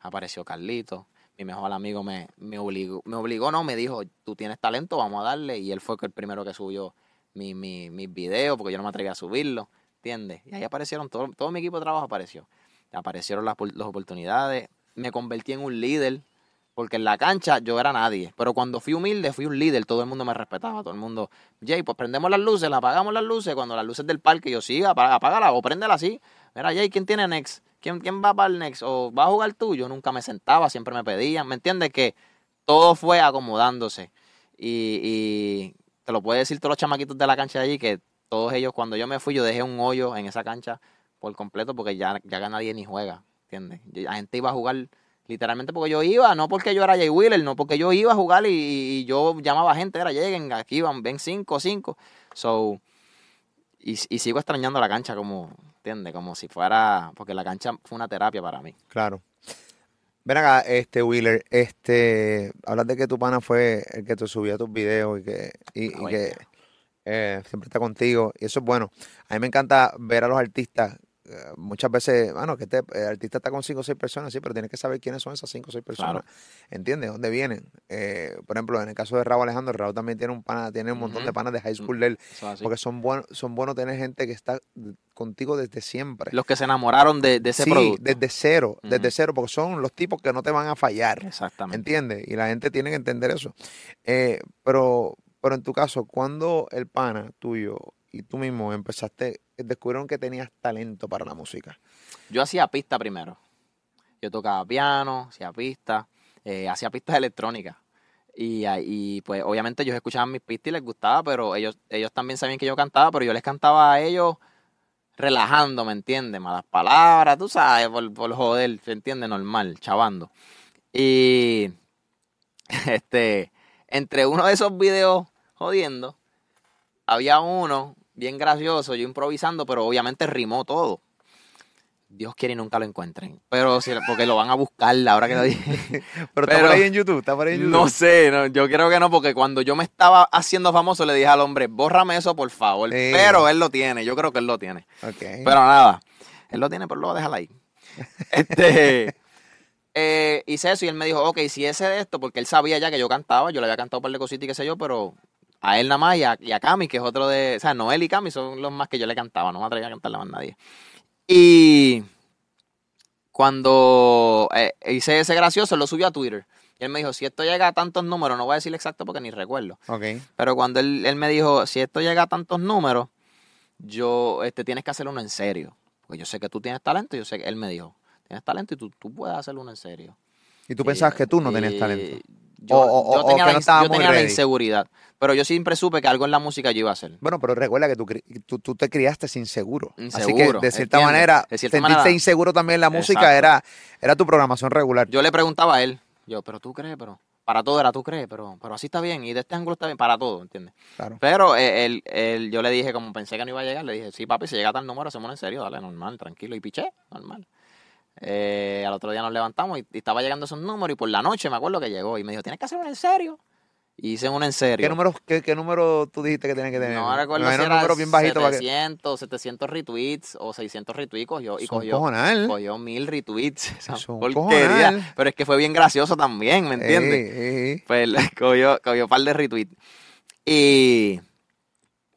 apareció Carlito. Mi mejor amigo me, me obligó, me obligó, no, me dijo, tú tienes talento, vamos a darle. Y él fue el primero que subió mi, mi, mis videos, porque yo no me atreví a subirlo, ¿entiendes? Y ahí aparecieron, todo, todo mi equipo de trabajo apareció. Aparecieron las, las oportunidades, me convertí en un líder, porque en la cancha yo era nadie. Pero cuando fui humilde, fui un líder, todo el mundo me respetaba, todo el mundo, Jay, pues prendemos las luces, la apagamos las luces, cuando las luces del parque yo sí, apaga- apágala o préndela así. Mira, Jay, ¿quién tiene Next? ¿Quién, ¿Quién va para el Next? ¿O va a jugar tú? Yo nunca me sentaba, siempre me pedían, ¿me entiendes? Que todo fue acomodándose. Y, te lo puede decir todos los chamaquitos de la cancha de allí, que todos ellos, cuando yo me fui, yo dejé un hoyo en esa cancha por completo, porque ya, ya nadie ni juega, ¿entiendes? La gente iba a jugar literalmente porque yo iba, no porque yo era Jay Wheeler, no porque yo iba a jugar y, y yo llamaba a gente, era lleguen, aquí van, ven cinco, cinco. So, y, y sigo extrañando la cancha como, ¿entiendes? Como si fuera, porque la cancha fue una terapia para mí. Claro. Ven acá, este Wheeler, este, hablas de que tu pana fue el que te subía tus videos y que, y, y que eh, siempre está contigo, y eso es bueno. A mí me encanta ver a los artistas, muchas veces, bueno, que este eh, artista está con cinco o seis personas, sí, pero tienes que saber quiénes son esas cinco o seis personas, ¿entiendes? ¿Dónde vienen? Eh, por ejemplo, en el caso de Raúl Alejandro, Raúl también tiene un pana, tiene un montón de panas de high school de él, porque son buenos, son buenos tener gente que está contigo desde siempre. Los que se enamoraron de, de ese sí, producto. desde cero, desde cero, porque son los tipos que no te van a fallar, Exactamente. ¿entiendes? Y la gente tiene que entender eso. Eh, pero, pero en tu caso, cuando el pana tuyo y tú mismo empezaste, descubrieron que tenías talento para la música. Yo hacía pista primero. Yo tocaba piano, hacía pista, eh, hacía pistas electrónicas. Y, ahí, pues obviamente ellos escuchaban mis pistas y les gustaba, pero ellos, ellos también sabían que yo cantaba, pero yo les cantaba a ellos relajando, ¿me entiendes? Malas palabras, tú sabes, por, por joder, ¿se entiende? Normal, chavando. Y este, entre uno de esos videos jodiendo, había uno bien gracioso, yo improvisando, pero obviamente rimó todo. Dios quiere y nunca lo encuentren. Pero si- porque lo van a buscar ahora que lo dije. Pero, está por ahí en YouTube, está por ahí en YouTube. No sé, no, yo creo que no, porque cuando yo me estaba haciendo famoso le dije al hombre, bórrame eso por favor. Sí. Pero él lo tiene, yo creo que él lo tiene. Pero nada, él lo tiene, pero lo voy a dejar ahí. Este, eh, hice eso y él me dijo, ok, si ese de esto, porque él sabía ya que yo cantaba, yo le había cantado un par de cositas y qué sé yo, pero a él nada más y a, y a Cami, que es otro de, o sea, Noel y Cami son los más que yo le cantaba, no me atrevía a cantarle a más nadie. Y cuando eh, hice ese gracioso, lo subió a Twitter. Y él me dijo, si esto llega a tantos números, no voy a decir exacto porque ni recuerdo. Pero cuando él, él me dijo, si esto llega a tantos números, yo, este, tienes que hacerlo uno en serio. Porque yo sé que tú tienes talento, yo sé que él me dijo, tienes talento y tú, tú puedes hacerlo uno en serio. Y tú pensabas que tú no tenías talento. Yo, O- o- yo o tenía, que la, no yo tenía inseguridad, pero yo siempre supe que algo en la música yo iba a hacer. Bueno, pero recuerda que tú, tú, tú te criaste inseguro. Así que Inseguro, de cierta entiendo. manera, De cierta sentirte manera- inseguro también en la música Exacto. era, era tu programación regular. Yo le preguntaba a él, yo, pero tú crees, pero para todo era tú crees, pero, pero así está bien y de este ángulo está bien, para todo, ¿entiendes? Claro. Pero eh, él, él- yo le dije, como pensé que no iba a llegar, le dije, sí, papi, si llega tal número, hacemos en serio, dale, normal, tranquilo. Y piché, normal. Eh, al otro día nos levantamos y, y estaba llegando esos números y por la noche me acuerdo que llegó y me dijo, tienes que hacer uno en serio. Y hice uno en serio. ¿Qué número, qué, qué número tú dijiste que tenías que tener? No recuerdo Me si era número bien bajito para que... 700, 700 retweets o 600 retweets cogió, y Son cogió, cojonal. cogió mil retweets. Porquería. Pero es que fue bien gracioso también, ¿me entiendes? Ey, ey, ey. Pues cogió un par de retweets. Y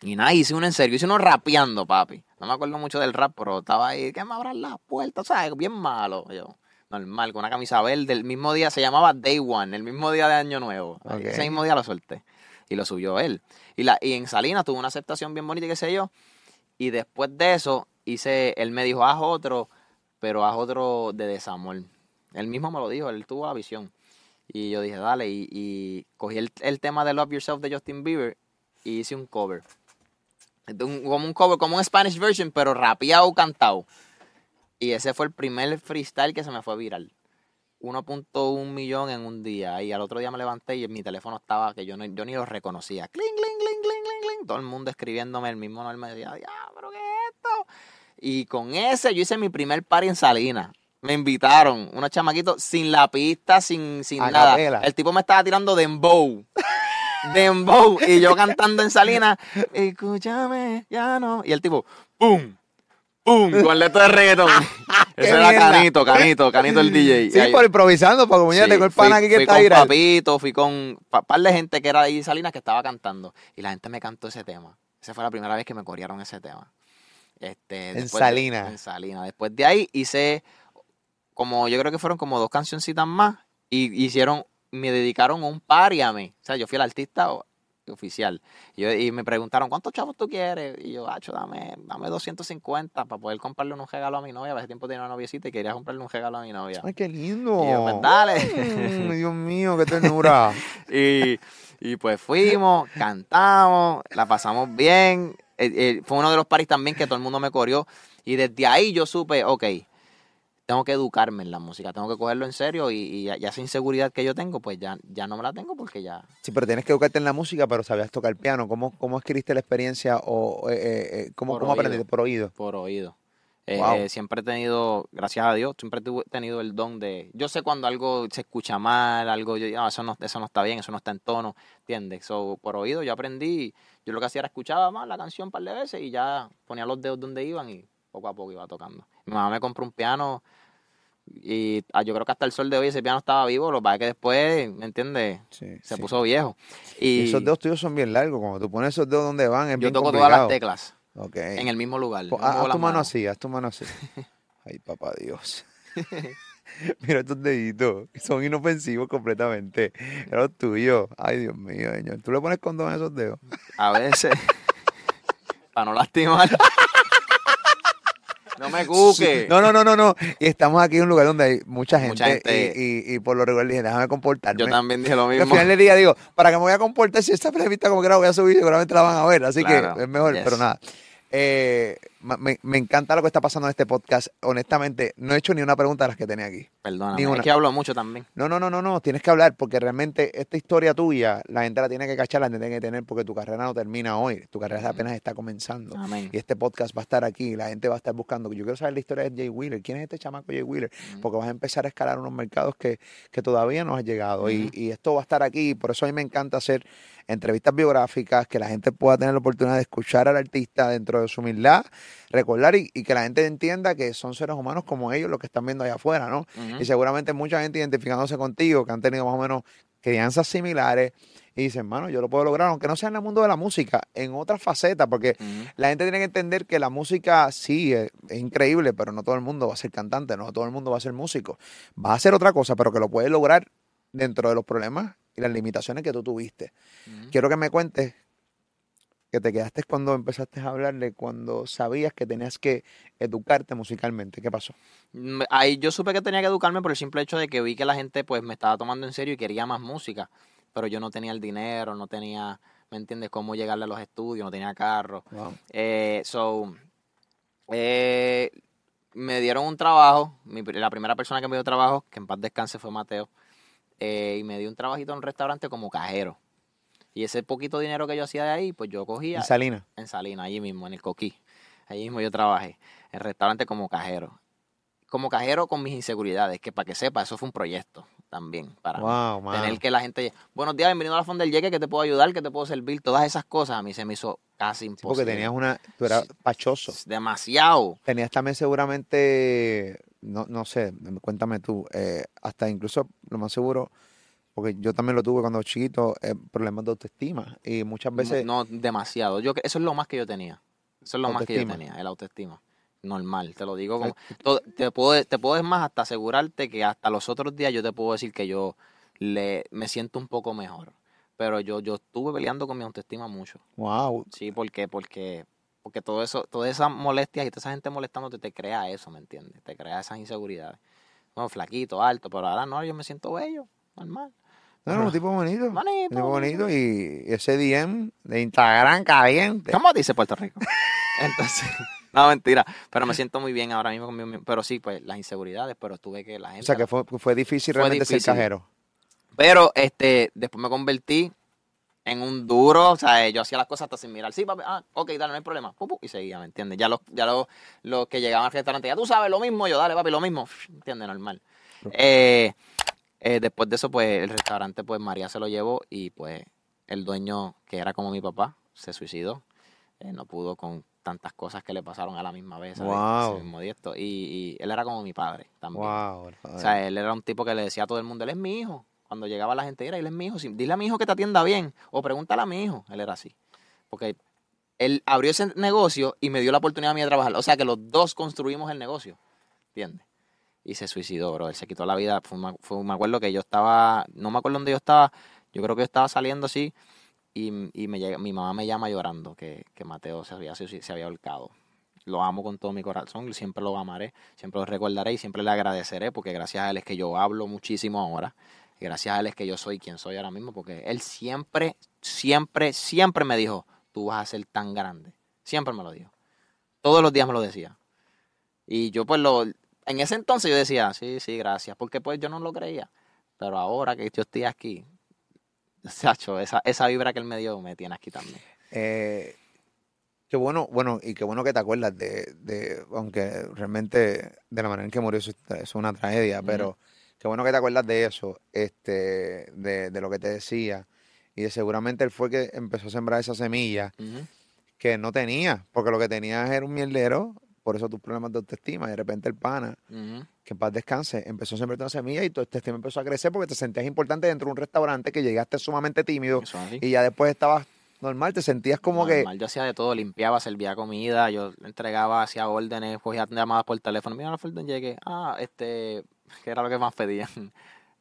Y nada, hice uno en serio, hice uno rapeando, papi. No me acuerdo mucho del rap, pero estaba ahí, que me abran las puertas, ¿sabes? Bien malo. Yo, normal, con una camisa verde. El mismo día se llamaba Day One, el mismo día de Año Nuevo. Ese mismo día lo solté. Y lo subió él. Y, la, y en Salinas tuvo una aceptación bien bonita qué sé yo. Y después de eso, hice, él me dijo, haz otro, pero haz otro de desamor. Él mismo me lo dijo, él tuvo la visión. Y yo dije, dale, y, y cogí el, el tema de Love Yourself de Justin Bieber y hice un cover. Un- como un cover, como un Spanish version, pero rapeado, cantado. Y ese fue el primer freestyle que se me fue viral. 1.1 millón en un día. Y al otro día me levanté y mi teléfono estaba que yo, no, yo ni lo reconocía. Cling, cling, cling, cling, cling, cling. Todo el mundo escribiéndome el mismo nombre. Me decía, ya, pero ¿qué es esto? Y con ese yo hice mi primer party en Salinas. Me invitaron, unos chamaquitos sin la pista, sin, sin nada. El tipo me estaba tirando dembow. Dembow. Y yo cantando en Salinas, escúchame, ya no. Y el tipo, ¡pum! ¡pum! Con letra de reggaetón. ¡Qué Ese era mierda! Canito, Canito, Canito el DJ. Sí, Ahí- por improvisando, porque muñeca, tengo el fui- pana aquí que fui está con viral. Papito, fui con un par de gente que era ahí de Salinas que estaba cantando. Y la gente me cantó ese tema. Esa fue la primera vez que me corearon ese tema. Este, En Salinas. en Salinas. Después de ahí hice como, yo creo que fueron como dos cancioncitas más. Y hicieron, me dedicaron un party a mí. O sea, yo fui el artista oficial. Y, yo- y me preguntaron, ¿cuántos chavos tú quieres? Y yo, hacho, dame, dame 250 para poder comprarle un regalo a mi novia. Hace tiempo tenía una noviecita y quería comprarle un regalo a mi novia. Ay, qué lindo. Y yo, pues, dale. Mm, Dios mío, qué ternura. Y, y pues fuimos, cantamos, la pasamos bien. Eh, eh, fue uno de los paris también que todo el mundo me corrió. Y desde ahí yo supe, ok, tengo que educarme en la música, tengo que cogerlo en serio y, y ya, ya esa inseguridad que yo tengo, pues ya, ya no me la tengo porque ya... Sí, pero tienes que educarte en la música, pero sabías tocar piano. ¿Cómo, cómo adquiriste la experiencia o eh, eh, eh, cómo, cómo aprendiste? Por oído. por oído. Eh, Wow. eh, siempre he tenido, gracias a Dios, siempre he tenido el don de, yo sé cuando algo se escucha mal, algo, yo, no, eso no, eso no está bien, eso no está en tono, ¿entiendes? So, por oído yo aprendí, yo lo que hacía era escuchaba más la canción un par de veces y ya ponía los dedos donde iban y poco a poco iba tocando. Mi mamá me compró un piano y ah, yo creo que hasta el sol de hoy ese piano estaba vivo, lo que pasa es que después, ¿me entiendes? Sí, Se sí. puso viejo. Y Y esos dedos tuyos son bien largos. Cuando tú pones esos dedos donde van, es yo bien toco complicado. todas las teclas Ok. en el mismo lugar. Haz muevo haz tu mano así, haz tu mano así. Ay, papá Dios. Mira estos deditos, son inofensivos completamente. Era los tuyos. Ay, Dios mío, señor. ¿Tú le pones condón a esos dedos? A veces. para no lastimar. No me cuque. No, no, no, no, no. Y estamos aquí en un lugar donde hay mucha gente. Mucha gente. Y, y- y por lo regular dije, déjame comportarme. Yo también dije lo Y al mismo. final del día digo, para que me voy a comportar, si esta entrevista como que la voy a subir, seguramente la van a ver. Así Claro, que es mejor, yes. pero nada. Eh, me, me encanta lo que está pasando en este podcast. Honestamente, no he hecho ni una pregunta de las que tenía aquí. Una. Es que hablo mucho también. No, no, no, no, no, tienes que hablar porque realmente esta historia tuya, la gente la tiene que cachar, la tiene que tener porque tu carrera no termina hoy, tu carrera apenas está comenzando. Amén. Y este podcast va a estar aquí, la gente va a estar buscando. Yo quiero saber la historia de Jay Wheeler. ¿Quién es este chamaco Jay Wheeler? Porque vas a empezar a escalar unos mercados que, que todavía no has llegado. y, y esto va a estar aquí. Por eso a mí me encanta hacer entrevistas biográficas, que la gente pueda tener la oportunidad de escuchar al artista dentro de su humildad, recordar y, y que la gente entienda que son seres humanos como ellos los que están viendo allá afuera, ¿no? Y seguramente mucha gente identificándose contigo, que han tenido más o menos crianzas similares, y dicen, hermano, yo lo puedo lograr, aunque no sea en el mundo de la música, en otras facetas, porque la gente tiene que entender que la música sí es, es increíble, pero no todo el mundo va a ser cantante, no todo el mundo va a ser músico. Va a ser otra cosa, pero que lo puedes lograr dentro de los problemas y las limitaciones que tú tuviste. Quiero que me cuentes que te quedaste cuando empezaste a hablarle, cuando sabías que tenías que educarte musicalmente. ¿Qué pasó? Mm, Ahí yo supe que tenía que educarme por el simple hecho de que vi que la gente pues me estaba tomando en serio y quería más música, pero yo no tenía el dinero, no tenía, ¿me entiendes?, cómo llegarle a los estudios, no tenía carro. Eh, so, eh, me dieron un trabajo, mi la primera persona que me dio trabajo, que en paz descanse fue Mateo, eh, y me dio un trabajito en un restaurante como cajero. Y ese poquito dinero que yo hacía de ahí, pues yo cogía En Salinas. en Salina, allí mismo, en el Coquí. Allí mismo yo trabajé, en restaurante como cajero. Como cajero con mis inseguridades, que para que sepa, eso fue un proyecto también para mí. Wow, mano. Tener que la gente, buenos días, bienvenido a la Fonda del Yeque, que te puedo ayudar, que te puedo servir, todas esas cosas a mí se me hizo casi Sí, imposible. porque tenías una, tú eras pachoso. Demasiado. Tenías también seguramente, no, no sé, cuéntame tú, eh, hasta incluso lo más seguro, porque yo también lo tuve cuando chiquito, eh, problemas de autoestima. Y muchas veces... No, demasiado. Yo, eso es lo más que yo tenía. Eso es lo más que yo tenía, el autoestima. Normal, te lo digo. Como, te, puedo, te puedo, es más, hasta asegurarte que hasta los otros días yo te puedo decir que yo le, me siento un poco mejor. Pero yo, yo estuve peleando con mi autoestima mucho. Wow. Sí, porque, porque, porque todo eso, todas esas molestias y toda esa gente molestándote te crea eso, ¿me entiendes? Te crea esas inseguridades. Bueno, flaquito, alto, pero ahora no, yo me siento bello, normal. No, no, un tipo bonito. Un Bonito, tipo bonito y ese DM de Instagram caliente. ¿Cómo dice Puerto Rico? Entonces, no, mentira. Pero me siento muy bien ahora mismo conmigo mismo. Pero sí, pues las inseguridades, pero tuve que la gente. O sea, que fue, fue difícil Fue realmente difícil. ser cajero. Pero este, después me convertí en un duro, o sea, yo hacía las cosas hasta sin mirar. Sí, papi, ah, ok, dale, no hay problema. Pum, pum, y seguía, ¿me entiendes? Ya los, ya los, los que llegaban al restaurante, ya tú sabes lo mismo, yo, dale, papi, lo mismo. ¿Entiendes? Normal. Eh, eh, después de eso, pues, el restaurante, pues, María se lo llevó y, pues, el dueño, que era como mi papá, se suicidó. Eh, no pudo con tantas cosas que le pasaron a la misma vez, ¿sabes? Wow. Ese mismo. Y, y él era como mi padre también. Wow. O sea, él era un tipo que le decía a todo el mundo, él es mi hijo. Cuando llegaba la gente, era, él es mi hijo. Dile a mi hijo que te atienda bien. O pregúntale a mi hijo. Él era así. Porque él abrió ese negocio y me dio la oportunidad a mí de trabajar. O sea, que los dos construimos el negocio. ¿Entiendes? Y se suicidó, bro. Él se quitó la vida. Fue, me acuerdo que yo estaba, no me acuerdo dónde yo estaba. Yo creo que yo estaba saliendo así. Y, y me mi mamá me llama llorando que, Mateo se había, suici- se había ahorcado. Lo amo con todo mi corazón, siempre lo amaré, siempre lo recordaré y siempre le agradeceré porque gracias a él es que yo hablo muchísimo ahora. Y gracias a él es que yo soy quien soy ahora mismo porque él siempre, siempre, siempre me dijo, tú vas a ser tan grande. Siempre me lo dijo. Todos los días me lo decía. Y yo pues lo, en ese entonces yo decía, sí, sí, gracias, porque pues yo no lo creía. Pero ahora que yo estoy aquí, Sacho, esa, esa vibra que él me dio me tiene aquí también. Eh, qué bueno, bueno, y qué bueno que te acuerdas de, de aunque realmente de la manera en que murió es una tragedia, pero qué bueno que te acuerdas de eso, este, de, de lo que te decía, y de seguramente él fue que empezó a sembrar esa semilla que no tenía, porque lo que tenías era un mierdero, por eso tus problemas de autoestima, y de repente el pana, que en paz descanse, empezó a sembrar una semilla y tu autoestima empezó a crecer porque te sentías importante dentro de un restaurante que llegaste sumamente tímido y ya después estabas normal, te sentías como que... Normal, Yo hacía de todo, limpiaba, servía comida, yo entregaba, hacía órdenes, cogía llamadas por teléfono. Mira, la orden llegué. Ah, este, ¿qué era lo que más pedían?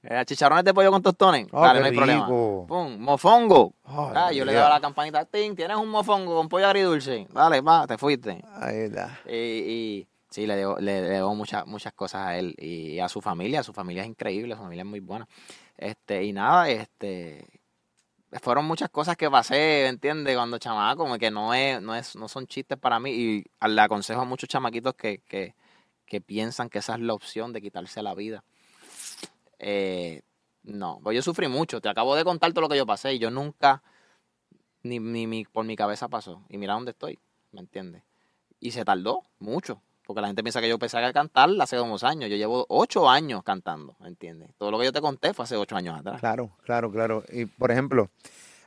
Eh, chicharrones de pollo con tostones. Oh, Dale, no hay problema. Pum, mofongo. Ay, Ah, yo le daba la campanita, ting, tienes un mofongo con pollo agridulce. Dale, va, te fuiste. Ahí está. Y, y sí, le debo, le debo muchas, muchas cosas a él y a su familia. Su familia es increíble, su familia es muy buena. Este, y nada, este fueron muchas cosas que pasé, ¿entiendes? Cuando chamaco, como que no es, no es, no son chistes para mí. Y le aconsejo a muchos chamaquitos que, que, que piensan que esa es la opción de quitarse la vida. Eh, no, pues yo sufrí mucho. Te acabo de contar todo lo que yo pasé y yo nunca, ni, ni mi- por mi cabeza pasó. Y mira dónde estoy, ¿me entiendes? Y se tardó mucho, porque la gente piensa que yo empecé a cantar hace unos años. Yo llevo ocho años cantando, ¿me entiendes? Todo lo que yo te conté fue hace ocho años atrás. Claro, claro, claro. Y por ejemplo,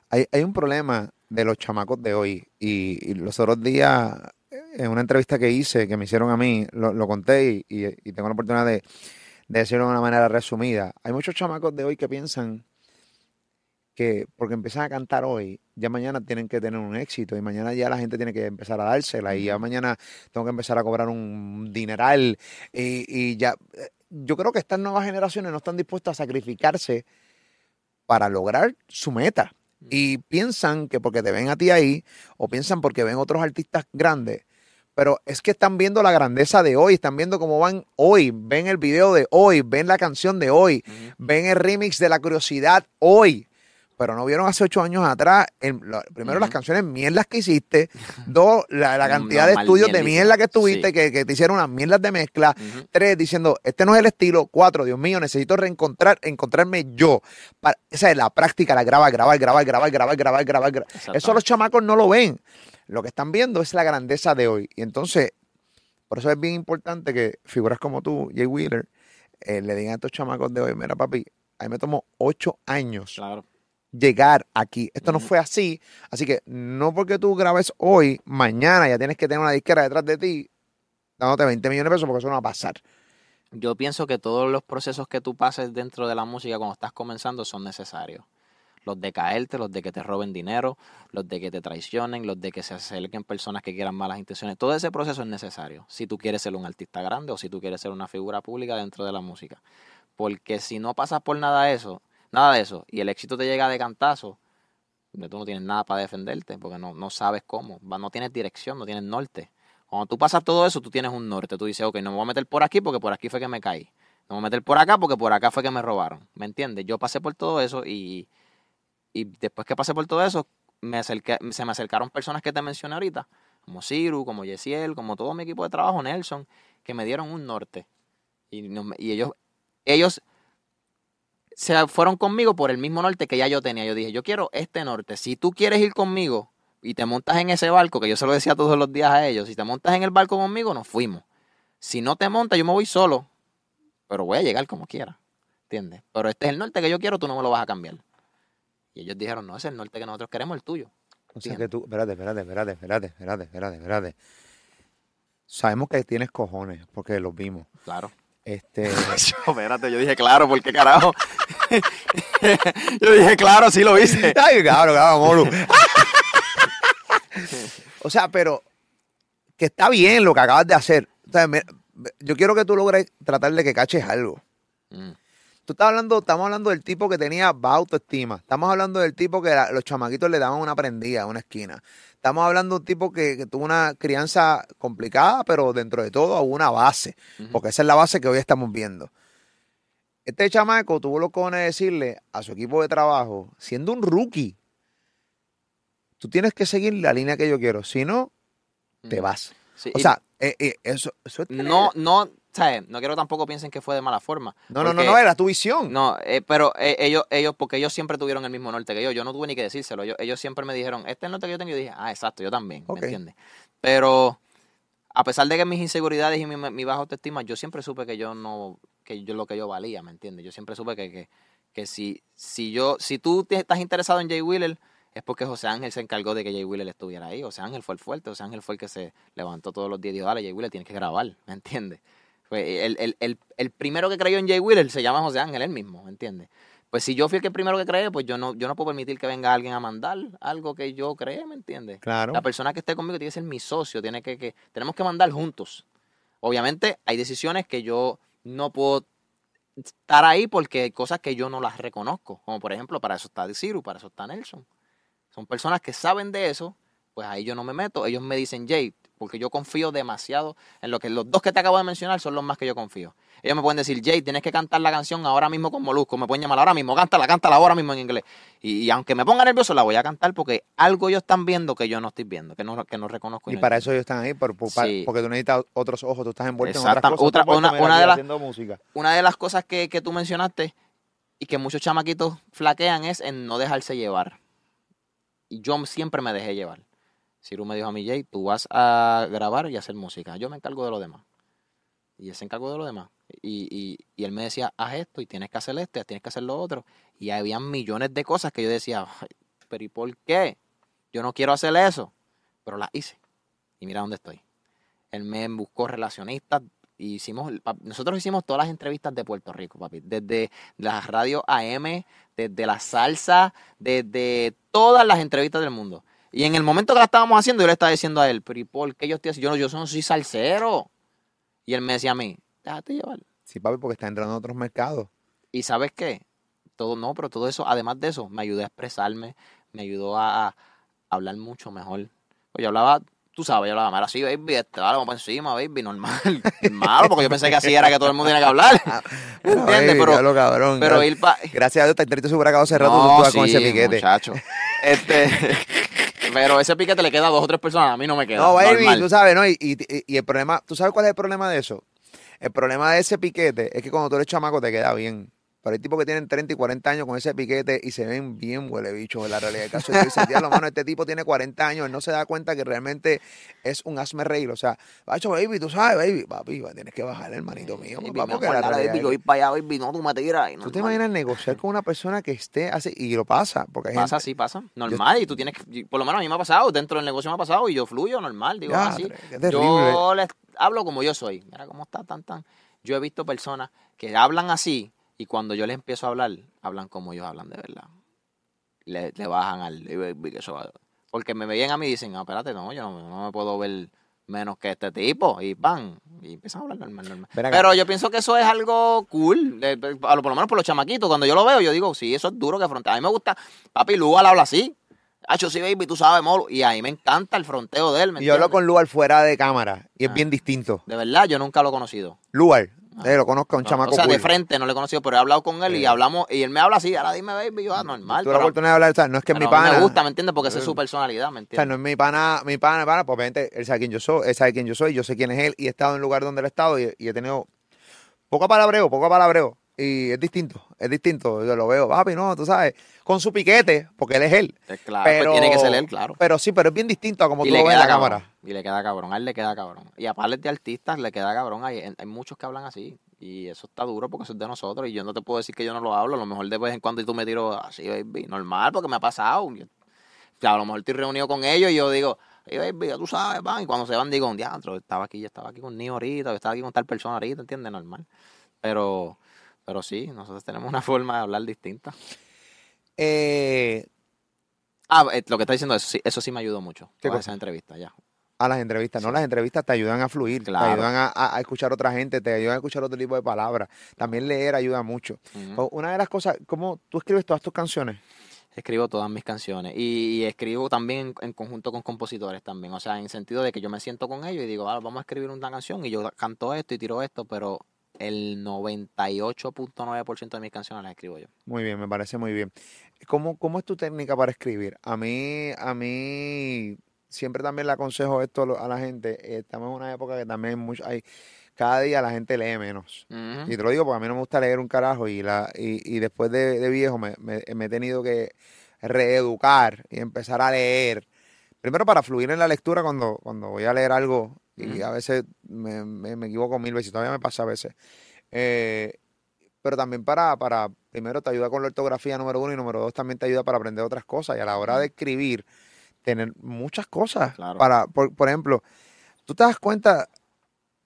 hay, hay un problema de los chamacos de hoy. Y los otros días, en una entrevista que hice, que me hicieron a mí, lo, lo conté y, tengo la oportunidad de, de decirlo de una manera resumida. Hay muchos chamacos de hoy que piensan que porque empiezan a cantar hoy, ya mañana tienen que tener un éxito y mañana ya la gente tiene que empezar a dársela y ya mañana tengo que empezar a cobrar un dineral y, y ya eh, yo creo que estas nuevas generaciones no están dispuestas a sacrificarse para lograr su meta. Y piensan que porque te ven a ti ahí o piensan porque ven otros artistas grandes pero es que están viendo la grandeza de hoy, están viendo cómo van hoy, ven el video de hoy, ven la canción de hoy, ven el remix de la curiosidad hoy, pero no vieron hace ocho años atrás, el- lo- primero las canciones mierdas que hiciste, dos, la, la cantidad no, de estudios de mierda que estuviste, Sí. que, que te hicieron unas mierdas de mezcla, tres, diciendo, este no es el estilo, cuatro, Dios mío, necesito reencontrar, encontrarme yo, para, esa es la práctica, la grabar, grabar, grabar, grabar, grabar, grabar, grabar, grabar. Eso los chamacos no lo ven. Lo que están viendo es la grandeza de hoy. Y entonces, por eso es bien importante que figuras como tú, Jay Wheeler, eh, le digan a estos chamacos de hoy, mira papi, a mí me tomó ocho años Claro. Llegar aquí. Esto no fue así. Así que no porque tú grabes hoy, mañana ya tienes que tener una disquera detrás de ti dándote 20 millones de pesos porque eso no va a pasar. yo pienso que todos los procesos que tú pases dentro de la música cuando estás comenzando son necesarios. Los de caerte, los de que te roben dinero, los de que te traicionen, los de que se acerquen personas que quieran malas intenciones. Todo ese proceso es necesario si tú quieres ser un artista grande o si tú quieres ser una figura pública dentro de la música. Porque si no pasas por nada de eso, nada de eso, y el éxito te llega de cantazo, tú no tienes nada para defenderte, porque no, no sabes cómo, no tienes dirección, no tienes norte. Cuando tú pasas todo eso, tú tienes un norte. Tú dices, ok, no me voy a meter por aquí porque por aquí fue que me caí. No me voy a meter por acá porque por acá fue que me robaron. ¿Me entiendes? Yo pasé por todo eso y, y después que pasé por todo eso, me acerqué, se me acercaron personas que te mencioné ahorita, como Ciru, como Yesiel, como todo mi equipo de trabajo, Nelson, que me dieron un norte. Y, y ellos, ellos se fueron conmigo por el mismo norte que ya yo tenía. Yo dije, yo quiero este norte. Si tú quieres ir conmigo, y te montas en ese barco, que yo se lo decía todos los días a ellos, si te montas en el barco conmigo, nos fuimos. Si no te montas, yo me voy solo, pero voy a llegar como quiera, ¿entiendes? Pero este es el norte que yo quiero, tú no me lo vas a cambiar. Y ellos dijeron, no, es el norte que nosotros queremos, el tuyo. O sea que tú, espérate, espérate, espérate, espérate, espérate, espérate, espérate. Sabemos que tienes cojones, porque los vimos. Claro. Este. espérate, yo dije claro, porque carajo. yo dije claro, sí lo hice. Ay, cabrón, cabrón, molu. o sea, pero que está bien lo que acabas de hacer. yo quiero que tú logres tratar de que caches algo. Mm. Tú estás hablando, estamos hablando del tipo que tenía baja autoestima. Estamos hablando del tipo que los chamaquitos le daban una prendida, una esquina. Estamos hablando de un tipo que, tuvo una crianza complicada, pero dentro de todo hubo una base. Porque esa es la base que hoy estamos viendo. Este chamaco tuvo los cojones de decirle a su equipo de trabajo, siendo un rookie, Tú tienes que seguir la línea que yo quiero. Si no, te vas. o sea, eh, eh, eso, eso es No, no, ¿sabes? No quiero tampoco piensen que fue de mala forma. No, no, no, no, era tu visión. No, eh, pero ellos, ellos, porque ellos siempre tuvieron el mismo norte que yo. Yo no tuve ni que decírselo. ellos siempre me dijeron, este es el norte que yo tengo. Y yo dije, ah, exacto, yo también. ¿Me entiendes? Pero a pesar de que mis inseguridades y mi, mi, baja autoestima, yo siempre supe que yo no, que yo lo que yo valía, ¿me entiendes? Yo siempre supe que, que, que si, si yo, si tú estás interesado en Jay Wheeler, es porque José Ángel se encargó de que Jay Wheeler estuviera ahí. José Ángel fue el fuerte, José Ángel fue el que se levantó todos los días y dijo, dale, Jay Wheeler tienes que grabar, ¿me entiendes? Fue el, el, el, primero que creyó en Jay Wheeler se llama José Ángel, él mismo, ¿me entiendes? Pues si yo fui el que primero que creé, pues yo no, yo no puedo permitir que venga alguien a mandar algo que yo creé, ¿me entiendes? Claro. La persona que esté conmigo tiene que ser mi socio, tiene que, que, tenemos que mandar juntos. Obviamente hay decisiones que yo no puedo estar ahí porque hay cosas que yo no las reconozco. Como por ejemplo, para eso está Ciru, para eso está Nelson. Son personas que saben de eso, pues ahí yo no me meto. Ellos me dicen, Jay, porque yo confío demasiado en lo que los dos que te acabo de mencionar son los más que yo confío. Ellos me pueden decir, Jay, tienes que cantar la canción ahora mismo con Molusco, me pueden llamar ahora mismo, cántala, cántala ahora mismo en inglés. Y, aunque me ponga nervioso, la voy a cantar porque algo ellos están viendo que yo no estoy viendo, que no, que no reconozco. Y, para eso ellos están ahí, porque tú necesitas otros ojos, tú estás envuelto en otras cosas. Otra, una, de una de las cosas que, que tú mencionaste y que muchos chamaquitos flaquean es en no dejarse llevar y yo siempre me dejé llevar. Ciru me dijo a mí, Jay, tú vas a grabar y hacer música. Yo me encargo de lo demás. Y él se encargó de lo demás. Y, y, y, él me decía, haz esto y tienes que hacer esto, tienes que hacer lo otro. Y había millones de cosas que yo decía, pero ¿y por qué? Yo no quiero hacer eso. Pero las hice. Y mira dónde estoy. Él me buscó relacionistas. Y hicimos, nosotros hicimos todas las entrevistas de Puerto Rico, papi. Desde la radio AM, desde la salsa, desde todas las entrevistas del mundo. Y en el momento que la estábamos haciendo, yo le estaba diciendo a él, pero ¿y por qué yo estoy así? Yo, yo no soy salsero. Y él me decía a mí, déjate llevar. Sí, papi, porque está entrando en otros mercados. ¿Y sabes qué? Todo, no, pero todo eso, además de eso, me ayudó a expresarme, me ayudó a, hablar mucho mejor. Pues yo hablaba tú sabes, yo la hablaba así, baby, este, vale, vamos para encima, baby, normal. Malo, porque yo pensé que así era que todo el mundo tenía que hablar. ¿Entiendes? pero, cabrón, pero ir pa... Gracias a Dios, te súper acabado hace rato no, sí, con ese piquete. muchacho. Este... pero ese piquete le queda a dos o tres personas, a mí no me queda. No, baby, tú sabes, ¿no? Y, y, y el problema, ¿tú sabes cuál es el problema de eso? El problema de ese piquete es que cuando tú eres chamaco te queda bien. Pero hay tipos que tienen 30 y 40 años con ese piquete y se ven bien huele bicho en la realidad del caso. lo mano, este tipo tiene 40 años, él no se da cuenta que realmente es un asme reír. O sea, bacho, baby, tú sabes, baby, papi, tienes que bajar, hermanito mío. Sí, vamos que la baby, yo voy para allá, baby, no, tú me tiras. ¿Tú te imaginas negociar con una persona que esté así y lo pasa? Porque hay pasa, sí, pasa. Normal, y tú tienes que, por lo menos a mí me ha pasado, dentro del negocio me ha pasado y yo fluyo normal, digo así. Yo les hablo como yo soy. Mira cómo está, tan, tan Yo he visto personas que hablan así y cuando yo les empiezo a hablar, hablan como ellos hablan de verdad. Le, le bajan al... Porque me veían a mí y dicen, ah, espérate, no, yo no, no me puedo ver menos que este tipo. Y van, y empiezan a hablar normal, normal. Pero yo pienso que eso es algo cool, de- de- a lo- por lo menos por los chamaquitos. Cuando yo lo veo, yo digo, sí, eso es duro que frontea. A mí me gusta, papi, Lugar habla así. Hacho, sí, baby, tú sabes, molo. Y a mí me encanta el fronteo de él, ¿me Y yo hablo con Lugar fuera de cámara y es Ah. bien distinto. De verdad, yo nunca lo he conocido. Lugar, eh, lo conozco, un No, chamaco o sea, de frente no lo he conocido, pero he hablado con él y hablamos, y él me habla así, ahora dime, baby, yo, ah, normal. Tuve la oportunidad de hablar, o sea, no es que es mi pana. me gusta, ¿me entiendes? Porque esa es su personalidad, ¿me O sea, entiendes? no es mi pana, mi pana, pana, pues obviamente él sabe quién yo soy, él sabe quién yo soy, yo sé quién es él y he estado en el lugar donde él ha estado y, y he tenido poco palabreo, poco palabreo. Y es distinto, es distinto. Yo lo veo, papi, no, tú sabes, con su piquete, porque él es él. Eh, claro, pero, pues tiene que ser él, claro. Pero sí, pero es bien distinto a como y tú le lo ves en la cabrón. cámara. Y le queda cabrón, a él le queda cabrón. Y aparte de artistas, le queda cabrón. Hay, hay muchos que hablan así. Y eso está duro porque eso es de nosotros. Y yo no te puedo decir que yo no lo hablo. A lo mejor de vez en cuando y tú me tiro así, baby. Normal, porque me ha pasado. Yo- o sea, a lo mejor estoy reunido con ellos y yo digo, hey, baby, ya tú sabes, van. Y cuando se van, digo, un diantro, estaba aquí, yo estaba aquí con Nio ahorita, yo estaba aquí con tal persona ahorita, ¿entiendes? Normal. Pero, pero sí, nosotros tenemos una forma de hablar distinta. Eh, Ah, eh, lo que está diciendo, eso sí, eso sí me ayudó mucho. ¿Qué Toda cosa? esa entrevista, ya. a las entrevistas, no, las entrevistas te ayudan a fluir, te Claro. ayudan a, a- a escuchar otra gente, te ayudan a escuchar otro tipo de palabras. También leer ayuda mucho. Una de las cosas, ¿cómo tú escribes todas tus canciones? Escribo todas mis canciones y, y escribo también en, en conjunto con compositores también, o sea, en sentido de que yo me siento con ellos y digo, ah, vamos a escribir una canción y yo canto esto y tiro esto, pero el 98.9% de mis canciones las escribo yo. Muy bien, me parece muy bien. ¿Cómo, cómo es tu técnica para escribir? A mí, a mí siempre también le aconsejo esto a la gente. Estamos en una época que también mucho, hay, cada día la gente lee menos. Y te lo digo porque a mí no me gusta leer un carajo y, la, y, y después de, de viejo me, me- me he tenido que reeducar y empezar a leer. Primero para fluir en la lectura cuando, cuando voy a leer algo y a veces me, me- me equivoco mil veces, todavía me pasa a veces. Eh, pero también para, para, primero te ayuda con la ortografía número uno y número dos también te ayuda para aprender otras cosas y a la hora de escribir tener muchas cosas. Claro. Para, por, por ejemplo, tú te das cuenta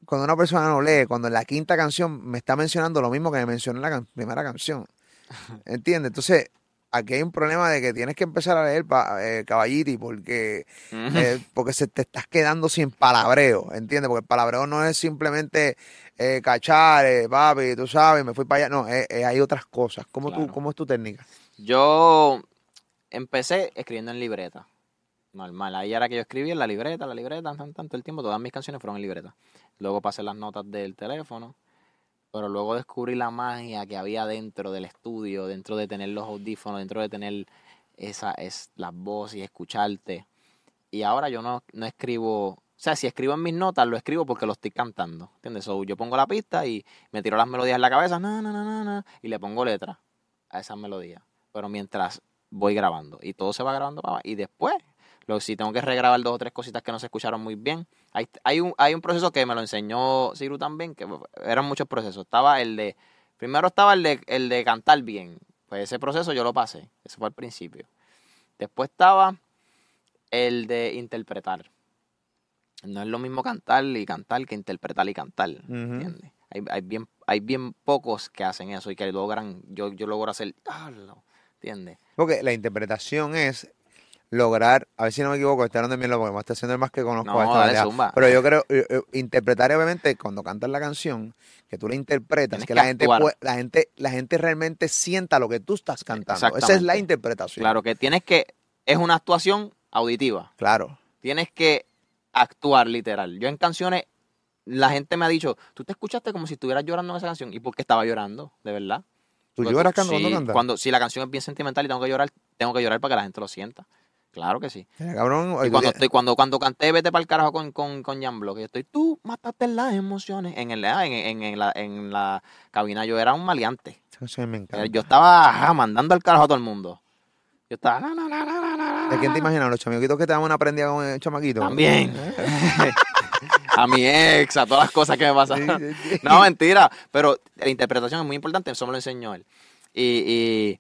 cuando una persona no lee, cuando en la quinta canción me está mencionando lo mismo que me mencionó en la can- primera canción. ¿Entiendes? Entonces, aquí hay un problema de que tienes que empezar a leer eh, caballiti porque, Ujú. eh, porque se te estás quedando sin palabreo, ¿entiendes? Porque el palabreo no es simplemente eh, cachar, eh, papi, tú sabes, me fui para allá. No, hay otras cosas. ¿Cómo, tú, Claro. ¿Cómo es tu técnica? Yo empecé escribiendo en libreta. Normal. Ahí era que yo escribía en la libreta, la libreta, tan, tanto el tiempo. Todas mis canciones fueron en libreta. Luego pasé las notas del teléfono. Pero luego descubrí la magia que había dentro del estudio, dentro de tener los audífonos, dentro de tener esa, es, las voces y escucharte. Y ahora yo no, no escribo, o sea, si escribo en mis notas, lo escribo porque lo estoy cantando. ¿Entiendes? So, yo pongo la pista y me tiro las melodías en la cabeza, na, na, na, na, y le pongo letra a esas melodías. Pero mientras voy grabando y todo se va grabando para. Y después, lo, si tengo que regrabar dos o tres cositas que no se escucharon muy bien, hay, hay, un, hay un proceso que me lo enseñó Ciru también, que eran muchos procesos. Estaba el de, primero estaba el de, el de cantar bien. Pues ese proceso yo lo pasé, eso fue al principio. Después estaba el de interpretar. No es lo mismo cantar y cantar que interpretar y cantar. Ujú. ¿entiendes? Hay, hay bien, hay bien pocos que hacen eso y que logran, yo, yo logro hacer, "Diablo", ¿entiendes? Porque la interpretación es lograr, a ver si no me equivoco, estoy hablando de mí porque me está haciendo el más que conozco No, a esta dale. Pero yo creo, eh, eh, interpretar obviamente cuando cantas la canción, que tú la interpretas, Tienes que, que la gente la gente la gente realmente sienta lo que tú estás cantando. Esa es la interpretación. Claro que tienes que, es una actuación auditiva. Claro. Tienes que actuar literal. Yo en canciones, la gente me ha dicho, tú te escuchaste como si estuvieras llorando en esa canción. ¿Y por qué estaba llorando? De verdad. ¿Tú Porque lloras cuando, sí, cuando cuando Si la canción es bien sentimental y tengo que llorar, tengo que llorar para que la gente lo sienta. Claro que sí. Cabrón, Y cuando, tienes- estoy, cuando, cuando canté Vete para el carajo con, con, con Jan Block, yo estoy, tú mataste las emociones. En, el, ah, en, en- en la, en la cabina yo era un maleante. Eso me encanta. Yo estaba ajá, mandando al carajo a todo el mundo. Yo estaba, ¿De quién te na. imaginas? ¿Los chamaquitos que te dan una prendida con el chamaquito? También. ¿Eh? a mi ex, a todas las cosas que me pasan. Sí, sí, sí. No, mentira. Pero la interpretación es muy importante, eso me lo enseñó él. Y,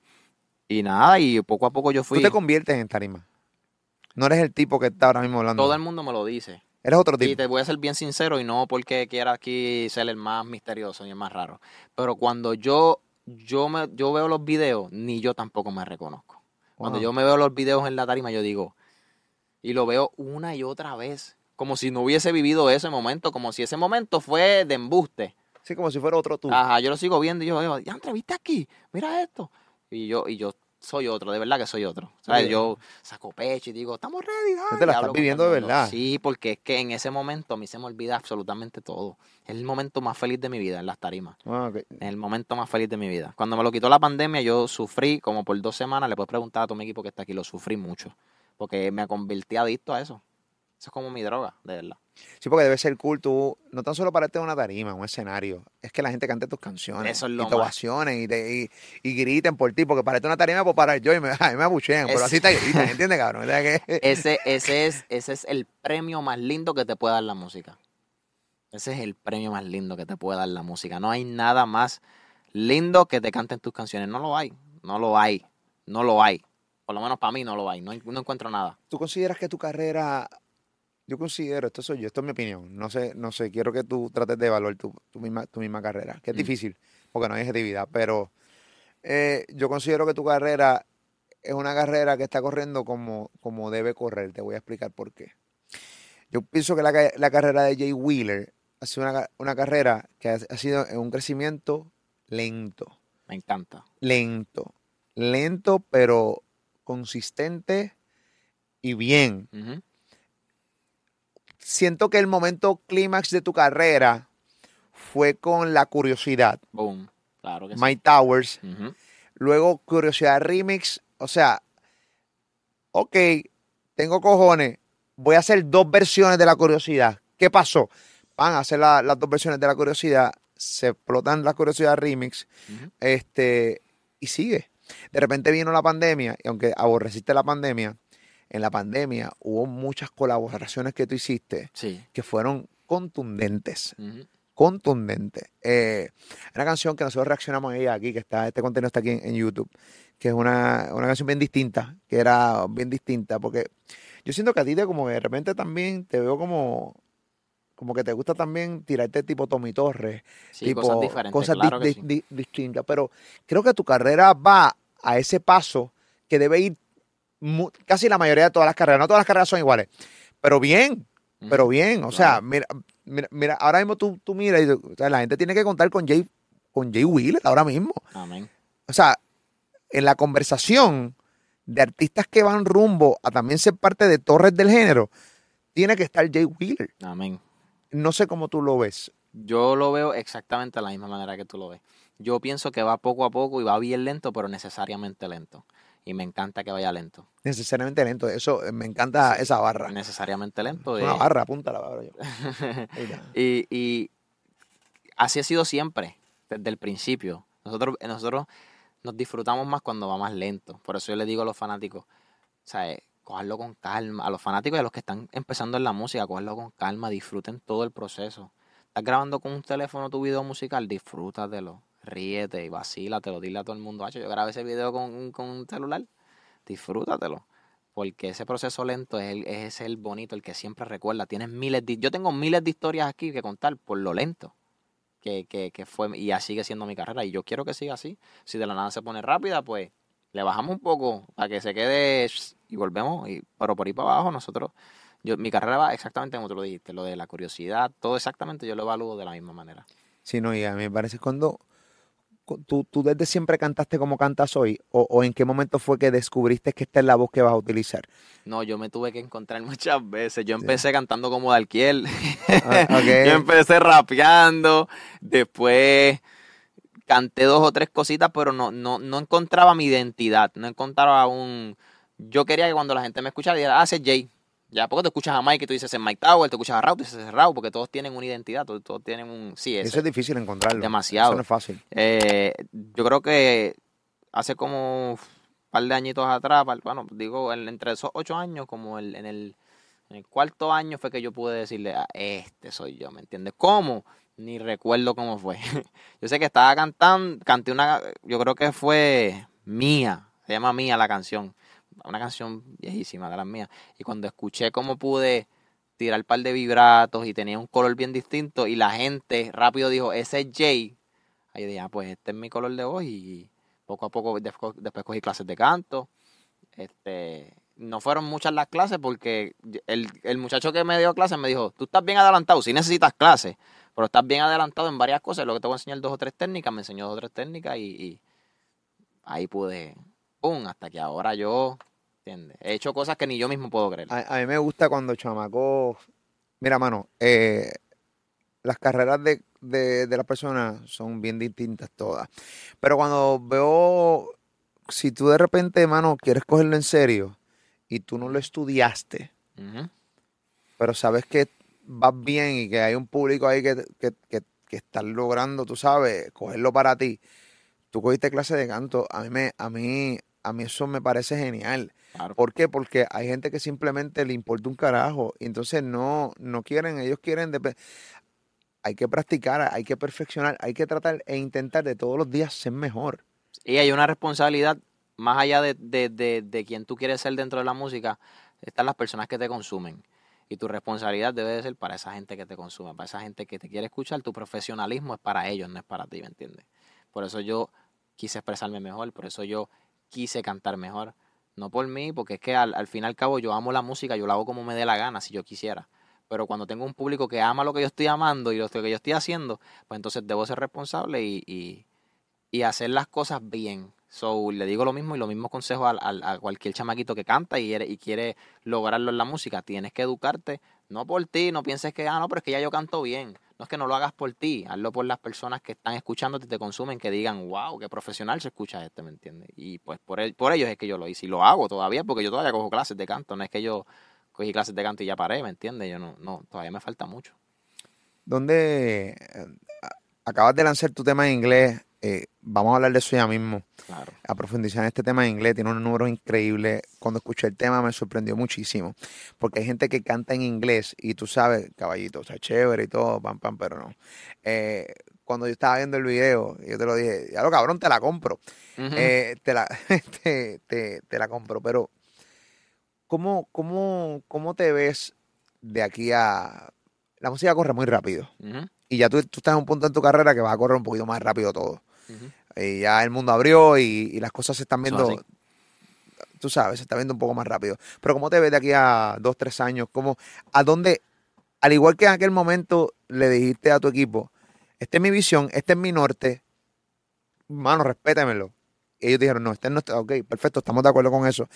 y, y nada, y poco a poco yo fui. Tú te conviertes en tarima. No eres el tipo que está ahora mismo hablando. Todo el mundo me lo dice. Eres otro Y tipo. te voy a ser bien sincero y no porque quiera aquí ser el más misterioso y el más raro. Pero cuando yo, yo, me, yo veo los videos, ni yo tampoco me reconozco. Cuando Wow. yo me veo los videos en la tarima, yo digo, y lo veo una y otra vez, como si no hubiese vivido ese momento, como si ese momento fue de embuste. Sí, como si fuera otro tú. Ajá, yo lo sigo viendo y yo digo, ya entrevista aquí, mira esto. Y yo, y yo soy otro, de verdad que soy otro. ¿Sabes? Sí. Yo saco pecho y digo, estamos ready. Ay, te la estás viviendo de verdad. Sí, porque es que en ese momento a mí se me olvida absolutamente todo. Es el momento más feliz de mi vida en las tarimas. Ah, ok. El momento más feliz de mi vida. Cuando me lo quitó la pandemia, yo sufrí como por dos semanas. Le puedes preguntar a todo mi equipo que está aquí, lo sufrí mucho. Porque me convertí adicto a eso. Eso es como mi droga, de verdad. Sí, porque debe ser cool tú, no tan solo pararte en una tarima, un escenario, es que la gente cante tus canciones. Eso es lo y te más. ovacionen y, te- y, y griten por ti, porque pararte en una tarima puedo parar yo y me, a mí me abuchean, pero así te gritan, ¿entiendes, cabrón? O sea que- Ese, ese, es, ese es el premio más lindo que te puede dar la música. Ese es el premio más lindo que te puede dar la música. No hay nada más lindo que te canten tus canciones. No lo hay. No lo hay. No lo hay. Por lo menos para mí no lo hay. No, no encuentro nada. ¿Tú consideras que tu carrera, yo considero, esto soy yo, esto es mi opinión, no sé, no sé, quiero que tú trates de evaluar tu, tu misma, tu misma carrera, que es Mm. difícil, porque no hay objetividad, pero eh, yo considero que tu carrera es una carrera que está corriendo como, como debe correr, te voy a explicar por qué. Yo pienso que la, la carrera de Jay Wheeler ha sido una, una carrera que ha, ha sido en un crecimiento lento Me encanta. lento, lento pero consistente y bien. Ujú. Siento que el momento clímax de tu carrera fue con La Curiosidad, Boom. Claro que sí. My Towers, luego Curiosidad Remix, o sea, ok, tengo cojones, voy a hacer dos versiones de La Curiosidad. ¿Qué pasó? Van a hacer la- las dos versiones de La Curiosidad, se explotan La Curiosidad Remix, este, y sigue. De repente vino la pandemia, y aunque aborreciste la pandemia, en la pandemia hubo muchas colaboraciones que tú hiciste Sí. que fueron contundentes, Ujú. contundentes. Eh, una canción que nosotros reaccionamos a ella aquí, que está, este contenido está aquí en, en YouTube, que es una, una canción bien distinta, que era bien distinta, porque yo siento que a ti te como que de repente también te veo como, como que te gusta también tirarte tipo Tommy Torres, Sí, tipo, cosas diferentes. cosas claro di- di- sí. di- distintas. Pero creo que tu carrera va a ese paso que debe ir casi la mayoría de todas las carreras. No todas las carreras son iguales, pero bien, pero bien. O sea, mira, mira, mira, ahora mismo tú, tú miras y o sea, la gente tiene que contar con Jay, con Jay Wheeler ahora mismo. Amén. O sea, en la conversación de artistas que van rumbo a también ser parte de torres del género, tiene que estar Jay Wheeler. Amén. No sé cómo tú lo ves. Yo lo veo exactamente de la misma manera que tú lo ves. Yo pienso que va poco a poco y va bien lento, pero necesariamente lento. Y me encanta que vaya lento. Necesariamente lento. Eso, eh, me encanta esa barra. Necesariamente lento. Una eh. barra, apúntala, barra yo. Y, y así ha sido siempre, desde el principio. Nosotros, nosotros nos disfrutamos más cuando va más lento. Por eso yo le digo a los fanáticos, ¿sabes? Cogerlo con calma. A los fanáticos y a los que están empezando en la música, cogerlo con calma, disfruten todo el proceso. Estás grabando con un teléfono tu video musical, disfrútatelo, ríete y vacílatelo, dile a todo el mundo, "Acho, yo grabé ese video con, con un celular, disfrútatelo. Porque ese proceso lento es el, es el bonito, el que siempre recuerda. Tienes miles de, yo tengo miles de historias aquí que contar por lo lento que, que, que fue y ya sigue siendo mi carrera. Y yo quiero que siga así. Si de la nada se pone rápida, pues le bajamos un poco para que se quede y volvemos. Y, pero por ahí para abajo nosotros, yo, mi carrera va exactamente como tú lo dijiste, lo de la curiosidad, todo exactamente yo lo evalúo de la misma manera. Sí, no, y a mí me parece cuando cu- tú, tú desde siempre cantaste como cantas hoy, o, o en qué momento fue que descubriste que esta es la voz que vas a utilizar. No, yo me tuve que encontrar muchas veces. Yo empecé cantando como Dalquiel. Ah, yo empecé rapeando. Después canté dos o tres cositas, pero no, no, no encontraba mi identidad. No encontraba un. Yo quería que cuando la gente me escuchara, dijera, ah, ese es Jay. Ya, porque tú escuchas a Mike y tú dices, es Mike Tower, te escuchas a Raúl, tú dices, es Raúl, porque todos tienen una identidad, todos, todos tienen un. Sí, ese. Eso es difícil encontrarlo. Demasiado. Eso no es fácil. Eh, yo creo que hace como un par de añitos atrás, bueno, digo, en- entre esos ocho años, como el, en, el, en el cuarto año fue que yo pude decirle, "Ah, este soy yo, ¿me entiendes? ¿Cómo? Ni recuerdo cómo fue. yo sé que estaba cantando, canté una, yo creo que fue Mía, se llama Mía la canción, una canción viejísima de las mías. Y cuando escuché cómo pude tirar un par de vibratos y tenía un color bien distinto y la gente rápido dijo, ese es Jay. Ahí dije, ah, pues este es mi color de voz y poco a poco después, cogí clases de canto. Este, no fueron muchas las clases porque el, el muchacho que me dio clases me dijo, tú estás bien adelantado, si necesitas clases, pero estás bien adelantado en varias cosas, lo que te voy a enseñar dos o tres técnicas, me enseñó dos o tres técnicas y ahí pude, ¡pum! Hasta que ahora yo, ¿entiendes? He hecho cosas que ni yo mismo puedo creer. A, a mí me gusta cuando chamaco, mira mano, eh, las carreras de, de, de las personas son bien distintas todas, pero cuando veo, si tú de repente, mano, quieres cogerlo en serio y tú no lo estudiaste, pero sabes que vas bien y que hay un público ahí que, que, que, que está logrando, tú sabes, cogerlo para ti. Tú cogiste clase de canto, a mí me, a mí, a mí eso me parece genial. Claro. ¿Por qué? Porque hay gente que simplemente le importa un carajo y entonces no, no quieren, ellos quieren, hay que practicar, hay que perfeccionar, hay que tratar e intentar de todos los días ser mejor. Y hay una responsabilidad más allá de, de, de, de quien tú quieres ser dentro de la música, están las personas que te consumen. Y tu responsabilidad debe de ser para esa gente que te consume, para esa gente que te quiere escuchar. Tu profesionalismo es para ellos, no es para ti, ¿me entiendes? Por eso yo quise expresarme mejor, por eso yo quise cantar mejor. No por mí, porque es que al, al fin y al cabo yo amo la música, yo la hago como me dé la gana, si yo quisiera. Pero cuando tengo un público que ama lo que yo estoy amando y lo que yo estoy haciendo, pues entonces debo ser responsable y, y, y hacer las cosas bien. So, le digo lo mismo y los mismos consejos al- al- a, cualquier chamaquito que canta y y quiere lograrlo en la música. Tienes que educarte, no por ti, no pienses que, ah, no, pero es que ya yo canto bien. No es que no lo hagas por ti, hazlo por las personas que están escuchándote y te consumen, que digan, wow, qué profesional se escucha este, ¿me entiendes? Y pues por, el- por ellos es que yo lo hice y lo hago todavía porque yo todavía cojo clases de canto, no es que yo cogí clases de canto y ya paré, ¿me entiendes? Yo no, no, todavía me falta mucho. ¿Dónde eh, acabas de lanzar tu tema en inglés? Eh, vamos a hablar de eso ya mismo. Claro. a profundizar en este tema en inglés, tiene unos números increíbles. Cuando escuché el tema me sorprendió muchísimo, porque hay gente que canta en inglés y tú sabes, caballito, o sea, chévere y todo, pam, pam, pero no. Eh, cuando yo estaba viendo el video, yo te lo dije, ya lo cabrón, te la compro. Eh, te, la, te, te- te la compro, pero ¿cómo, cómo, ¿cómo te ves de aquí a... La música corre muy rápido y ya tú, tú estás en un punto en tu carrera que va a correr un poquito más rápido todo. Y ya el mundo abrió y, y las cosas se están viendo, tú sabes, se está viendo un poco más rápido. Pero ¿cómo te ves de aquí a dos, tres años? ¿Cómo, ¿A dónde, al igual que en aquel momento le dijiste a tu equipo, esta es mi visión, este es mi norte, mano, respétamelo? Y ellos dijeron, no, este es nuestro, ok, perfecto, estamos de acuerdo con eso.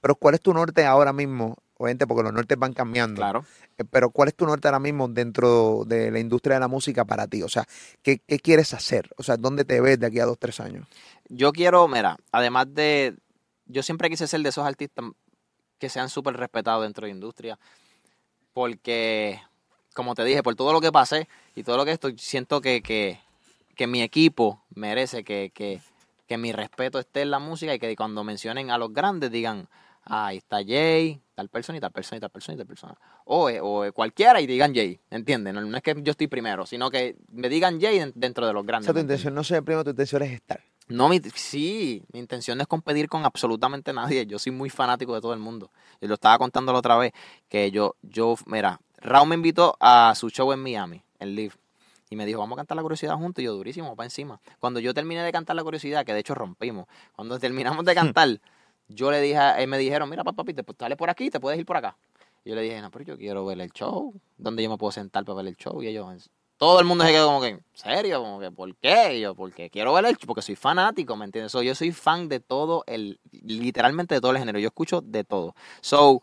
Pero ¿cuál es tu norte ahora mismo? Obviamente, porque los nortes van cambiando. Claro. Eh, Pero ¿cuál es tu norte ahora mismo dentro de la industria de la música para ti? O sea, ¿qué, qué quieres hacer? O sea, ¿dónde te ves de aquí a dos, tres años? Yo quiero, mira, además de, yo siempre quise ser de esos artistas que sean súper respetados dentro de la industria, porque, como te dije, por todo lo que pasé y todo lo que estoy, siento que, que, que mi equipo merece que, que, que mi respeto esté en la música y que cuando mencionen a los grandes digan, ah, ahí está Jay, tal persona y tal persona y tal persona y tal persona. O, eh, o eh, cualquiera y digan Jay, ¿entiendes? No, no es que yo estoy primero, sino que me digan Jay den- dentro de los O grandes. sea, tu intención no ser el primero, tu intención es estar. No, mi, sí, mi intención no es competir con absolutamente nadie. Yo soy muy fanático de todo el mundo. Yo lo estaba contando la otra vez, que yo, yo, mira, Raúl me invitó a su show en Miami, en Live, y me dijo, vamos a cantar la curiosidad juntos, y yo, durísimo, para encima. Cuando yo terminé de cantar la curiosidad, que de hecho rompimos, cuando terminamos de cantar, yo le dije, a- eh, me dijeron, mira, papi, te, dale por aquí, te puedes ir por acá. Y yo le dije, no, pero yo quiero ver el show, ¿dónde yo me puedo sentar para ver el show? Y ellos, todo el mundo se quedó como que, ¿en serio? Como que, ¿por qué? Y yo, porque quiero ver el show, porque soy fanático, ¿me entiendes? Yo soy fan de todo el, literalmente de todo el género, yo escucho de todo. So,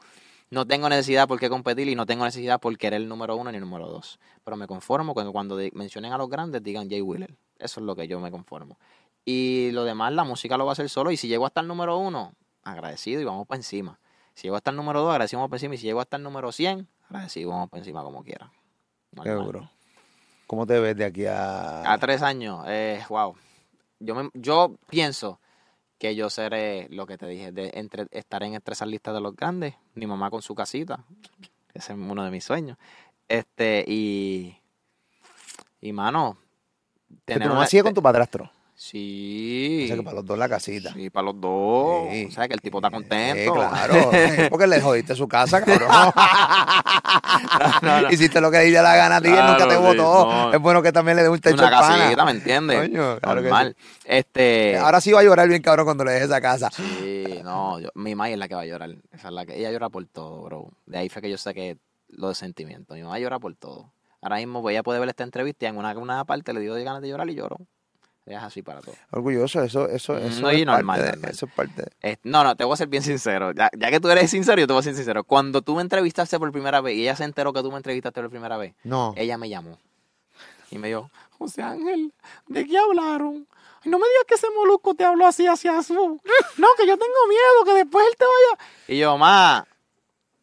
no tengo necesidad por qué competir y no tengo necesidad por querer el número uno ni el número dos. Pero me conformo cuando di- mencionen a los grandes digan Jay Wheeler. Eso es lo que yo me conformo. Y lo demás, la música lo va a hacer solo. Y si llego hasta el número uno, agradecido y vamos para encima. Si llego hasta el número dos, agradecido vamos para encima. Y si llego hasta el número 100, agradecido vamos para encima como quiera. Duro. ¿Cómo te ves de aquí a...? A tres años, eh, wow. Yo, me- yo pienso que yo seré lo que te dije, de entre, estaré en entre esas listas de los grandes. Mi mamá con su casita, ese es uno de mis sueños. Este, y. Y mano. Tener tu mamá una- sigue con tu padrastro. Sí. O sea que para los dos la casita. Sí, para los dos. Sí. O sea, que el tipo está Sí, contento. claro. Sí, porque le jodiste su casa, cabrón. no, no. Hiciste lo que le la gana a ti, él nunca te Claro, sí, votó. Es bueno que también le dé un techo Una pana. casita, ¿me entiendes? Coño, claro que Normal. Este. Ahora sí va a llorar bien, cabrón, cuando le dejes esa casa. Sí, no, yo- mi mamá es la que va a llorar. Esa es la que, ella llora por todo, bro. De ahí fue que yo saqué lo de sentimiento. Mi mamá llora por todo. Ahora mismo pues, ella puede ver esta entrevista y en una, una parte le dio ganas de llorar y lloró. Es así para todo. Orgulloso, eso, eso, eso, No, es, y normal, parte de, normal. eso es parte Eh, no, no, te voy a ser bien sincero. Ya, ya que tú eres sincero, yo te voy a ser sincero. Cuando tú me entrevistaste por primera vez y ella se enteró que tú me entrevistaste por primera vez, No. ella me llamó y me dijo, José Ángel, ¿de qué hablaron? Ay, no me digas que ese molusco te habló así hacia azul. No, que yo tengo miedo que después él te vaya. Y yo, ma,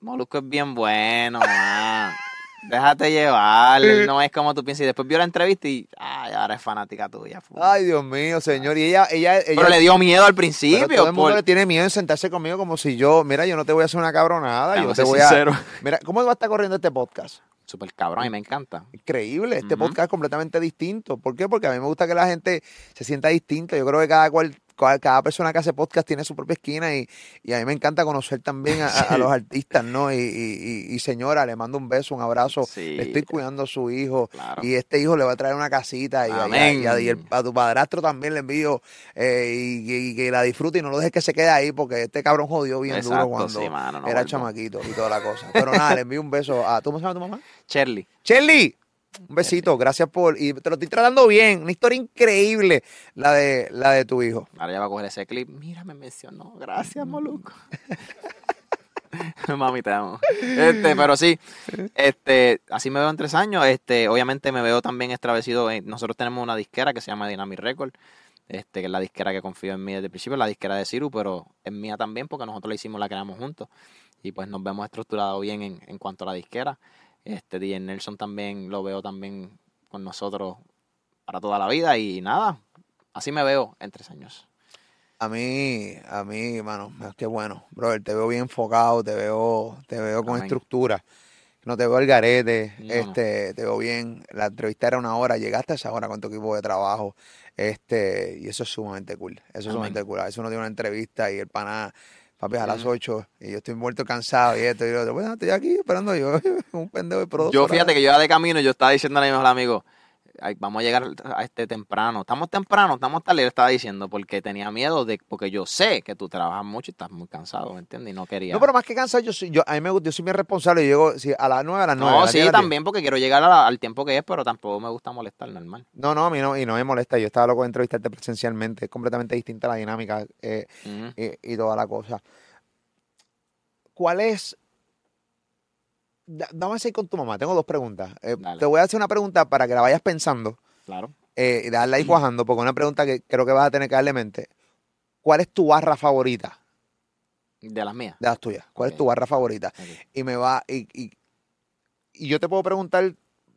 molusco es bien bueno, ma. Déjate llevar, él no es como tú piensas. Y después vio la entrevista y, ay, ahora es fanática tuya. fu. Ay, Dios mío, señor. Y ella, ella, ella Pero le dio miedo al pero principio. todo el mundo por- le tiene miedo en sentarse conmigo como si yo, mira, yo no te voy a hacer una cabronada, yo te voy sincero. a... Mira, ¿cómo va a estar corriendo este podcast? Súper cabrón, y me encanta. Increíble, este podcast es completamente distinto. ¿Por qué? Porque a mí me gusta que la gente se sienta distinta. Yo creo que cada cual, cada persona que hace podcast tiene su propia esquina y, y a mí me encanta conocer también a, a- a Sí. los artistas, ¿no? Y, y- y- señora, le mando un beso, un abrazo. Sí. Le estoy cuidando a su hijo Claro. y este hijo le va a traer una casita y, a- el- a tu padrastro también le envío eh, y, y que la disfrute y no lo dejes que se quede ahí porque este cabrón jodió bien Exacto, duro cuando sí, mano, no era vuelvo. chamaquito y toda la cosa. Pero nada, le envío un beso a... ¿Tú me sabes tu mamá? Shirley. Shelly, un besito, gracias por. Y te lo estoy tratando bien. Una historia increíble la de la de tu hijo. Ahora ya va a coger ese clip. Mira, me mencionó. Gracias, Moluco. Mami, te amo. Este, pero sí, este, así me veo en tres años. Este, obviamente me veo también extravecido. en- nosotros tenemos una disquera que se llama Dynamic Record. Este, que es la disquera que confío en mí desde el principio, la disquera de Ciru, pero es mía también porque nosotros la hicimos, la creamos juntos. Y pues nos vemos estructurados bien en, en cuanto a la disquera. Este, DJ Nelson también lo veo también con nosotros para toda la vida. Y nada, así me veo en tres años. A mí, a mí, mano, qué bueno. Brother, te veo bien enfocado, te veo, te veo con Amén. estructura. No te veo el garete, No, no. este, te veo bien. La entrevista era una hora, llegaste a esa hora con tu equipo de trabajo. Este, y eso es sumamente cool. Eso es Amén. sumamente cool. A veces uno tiene una entrevista y el pana, papi, a las Ujú. 8 y yo estoy muerto cansado y esto y lo otro. Bueno, estoy aquí esperando yo, un pendejo de producto. Yo fíjate que yo iba de camino y yo estaba diciendo a mi mejor amigo, "Ay, vamos a llegar a este temprano. Estamos temprano, estamos tarde. Y él estaba diciendo porque tenía miedo de, porque yo sé que tú trabajas mucho y estás muy cansado, ¿me entiendes? Y no quería. No, pero más que cansado, yo soy, yo, a mí me gusta, yo soy bien responsable, yo llego sí, a las 9, a las 9. No, sí, también porque quiero llegar la- al tiempo que es, pero tampoco me gusta molestar, normal. No, no, a mí no, y no me molesta, yo estaba loco de entrevistarte presencialmente, es completamente distinta la dinámica eh, y toda la cosa. ¿Cuál es? Da- Dame a seguir con tu mamá, tengo dos preguntas. Eh, te voy a hacer una pregunta para que la vayas pensando Claro. eh, y darla ahí cuajando, porque una pregunta que creo que vas a tener que darle mente. ¿Cuál es tu barra favorita De las mías. de las tuyas? ¿Cuál es tu barra favorita? Y me va y, y, y yo te puedo preguntar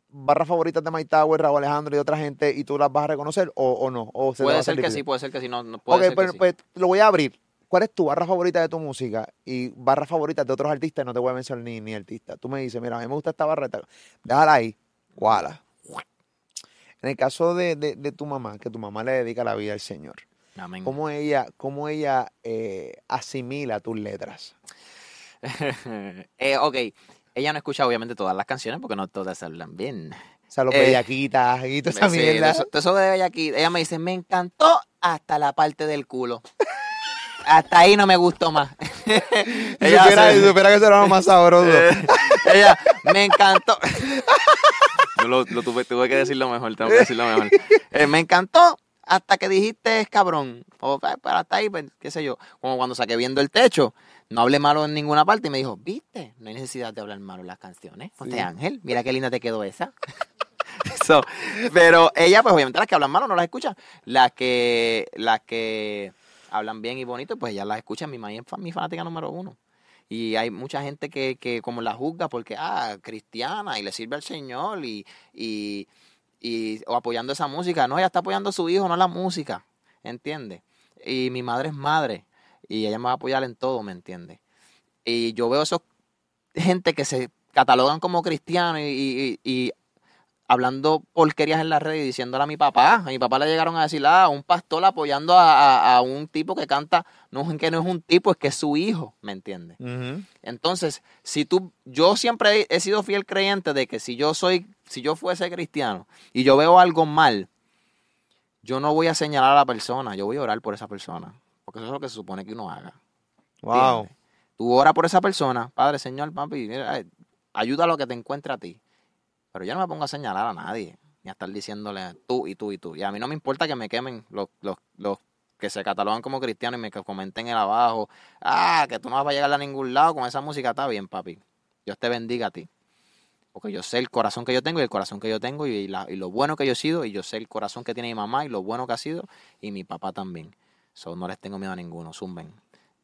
barras favoritas de My Tower, Raúl Alejandro y otra gente y tú las vas a reconocer o, o no o se te va a Puede ser que sí, puede ser que sí. No, no puede Ok, ser pues, que sí. pues, lo voy a abrir. ¿Cuál es tu barra favorita de tu música y barra favorita de otros artistas? No te voy a mencionar ni, ni artista. Tú me dices, mira, a mí me gusta esta barra. esta- Déjala ahí. ¿Cuál? En el caso de, de- de tu mamá, que tu mamá le dedica la vida al Señor, Amén. ¿cómo ella, cómo ella eh, asimila tus letras? Eh, ok. Ella no escucha obviamente todas las canciones porque no todas hablan bien. O sea, los Eh, bellaquitas y toda esa Sí, mierda. Eso, eso de aquí. Ella me dice, me encantó hasta la parte del culo. Hasta ahí no me gustó más. Si supiera, si supiera que eso era lo más sabroso. Eh, ella, me encantó. Yo lo, lo tuve, tuve que decirlo mejor, tengo que decirlo mejor. Eh, me encantó hasta que dijiste es cabrón. O "Ay, pero hasta ahí, pues, qué sé yo. Como cuando saqué viendo el techo, no hablé malo en ninguna parte y me dijo, viste, no hay necesidad de hablar malo en las canciones. José Sí. Ángel, mira qué linda te quedó esa. So, pero ella, pues obviamente las que hablan malo no las escucha. Las que, las que hablan bien y bonito, pues ella las escucha. Mi mamá es mi fanática número uno. Y hay mucha gente que, que como la juzga porque, ah, cristiana y le sirve al Señor y, y, y- o apoyando esa música. No, ella está apoyando a su hijo, no la música, ¿entiendes? Y mi madre es madre y ella me va a apoyar en todo, ¿me entiendes? Y yo veo esos gente que se catalogan como cristianos y, y- y hablando porquerías en la red y diciéndole a mi papá. A mi papá le llegaron a decir, ah, un pastor apoyando a, a- a un tipo que canta, no es que no es un tipo, es que es su hijo, ¿me entiendes? Entonces, si tú, yo siempre he, he sido fiel creyente de que si yo soy, si yo fuese cristiano y yo veo algo mal, yo no voy a señalar a la persona, yo voy a orar por esa persona. Porque eso es lo que se supone que uno haga. Wow. ¿entiendes? Tú ora por esa persona, Padre, Señor, papi, mira, ayuda a lo que te encuentre a ti. Pero yo no me pongo a señalar a nadie, ni a estar diciéndole tú y tú y tú. Y a mí no me importa que me quemen los, los, los que se catalogan como cristianos y me comenten el abajo. Ah, que tú no vas a llegar a ningún lado con esa música. Está bien, papi. Dios te bendiga a ti. Porque yo sé el corazón que yo tengo y el corazón que yo tengo y, la- y lo bueno que yo he sido y yo sé el corazón que tiene mi mamá y lo bueno que ha sido y mi papá también. So, no les tengo miedo a ninguno, zumben.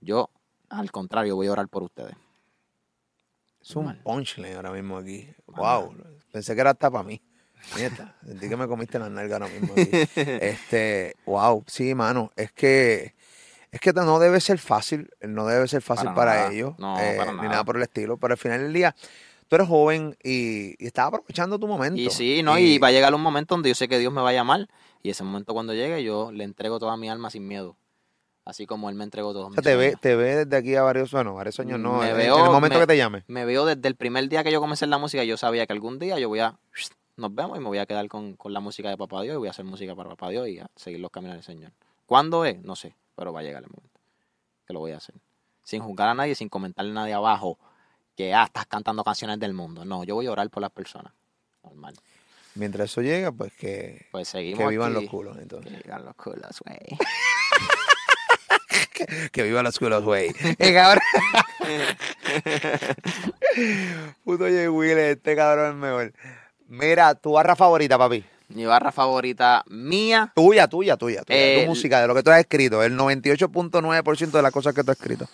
Yo, al contrario, voy a orar por ustedes. Es un punchline ahora mismo aquí. Wow. Pensé que era hasta para mí. Neta, sentí que me comiste la nalga ahora mismo aquí. Este, wow, sí, mano, es que es que no debe ser fácil, no debe ser fácil Para para, nada. ellos, No, eh, para ni nada. nada por el estilo, pero al final del día tú eres joven y, y estás aprovechando tu momento. Y sí, no, y va a llegar un momento donde yo sé que Dios me va a llamar y ese momento cuando llegue yo le entrego toda mi alma sin miedo. Así como Él me entregó todos o mis te ve, sueños. te ve desde aquí a varios, bueno, varios años no, Me en, veo- en el momento me- que te llame. Me veo desde el primer día que yo comencé en la música, yo sabía que algún día yo voy a, nos vemos y me voy a quedar con, con la música de Papá Dios y voy a hacer música para Papá Dios y a seguir los caminos del Señor. ¿Cuándo es? No sé, pero va a llegar el momento que lo voy a hacer. Sin juzgar a nadie, sin comentarle a nadie abajo que, ah, estás cantando canciones del mundo. No, yo voy a orar por las personas. Normal. Mientras eso llega, pues que, Pues seguimos que vivan aquí. los culos, entonces. Que vivan los culos, güey. Que vivan los culos, güey. Eh, cabrón. Puto Jay Will, este cabrón es mejor. Mira, tu barra favorita, papi. Mi barra favorita mía, Tuya, tuya, tuya. tuya. Tu música, de lo que tú has escrito. El 98.9% de las cosas que tú has escrito.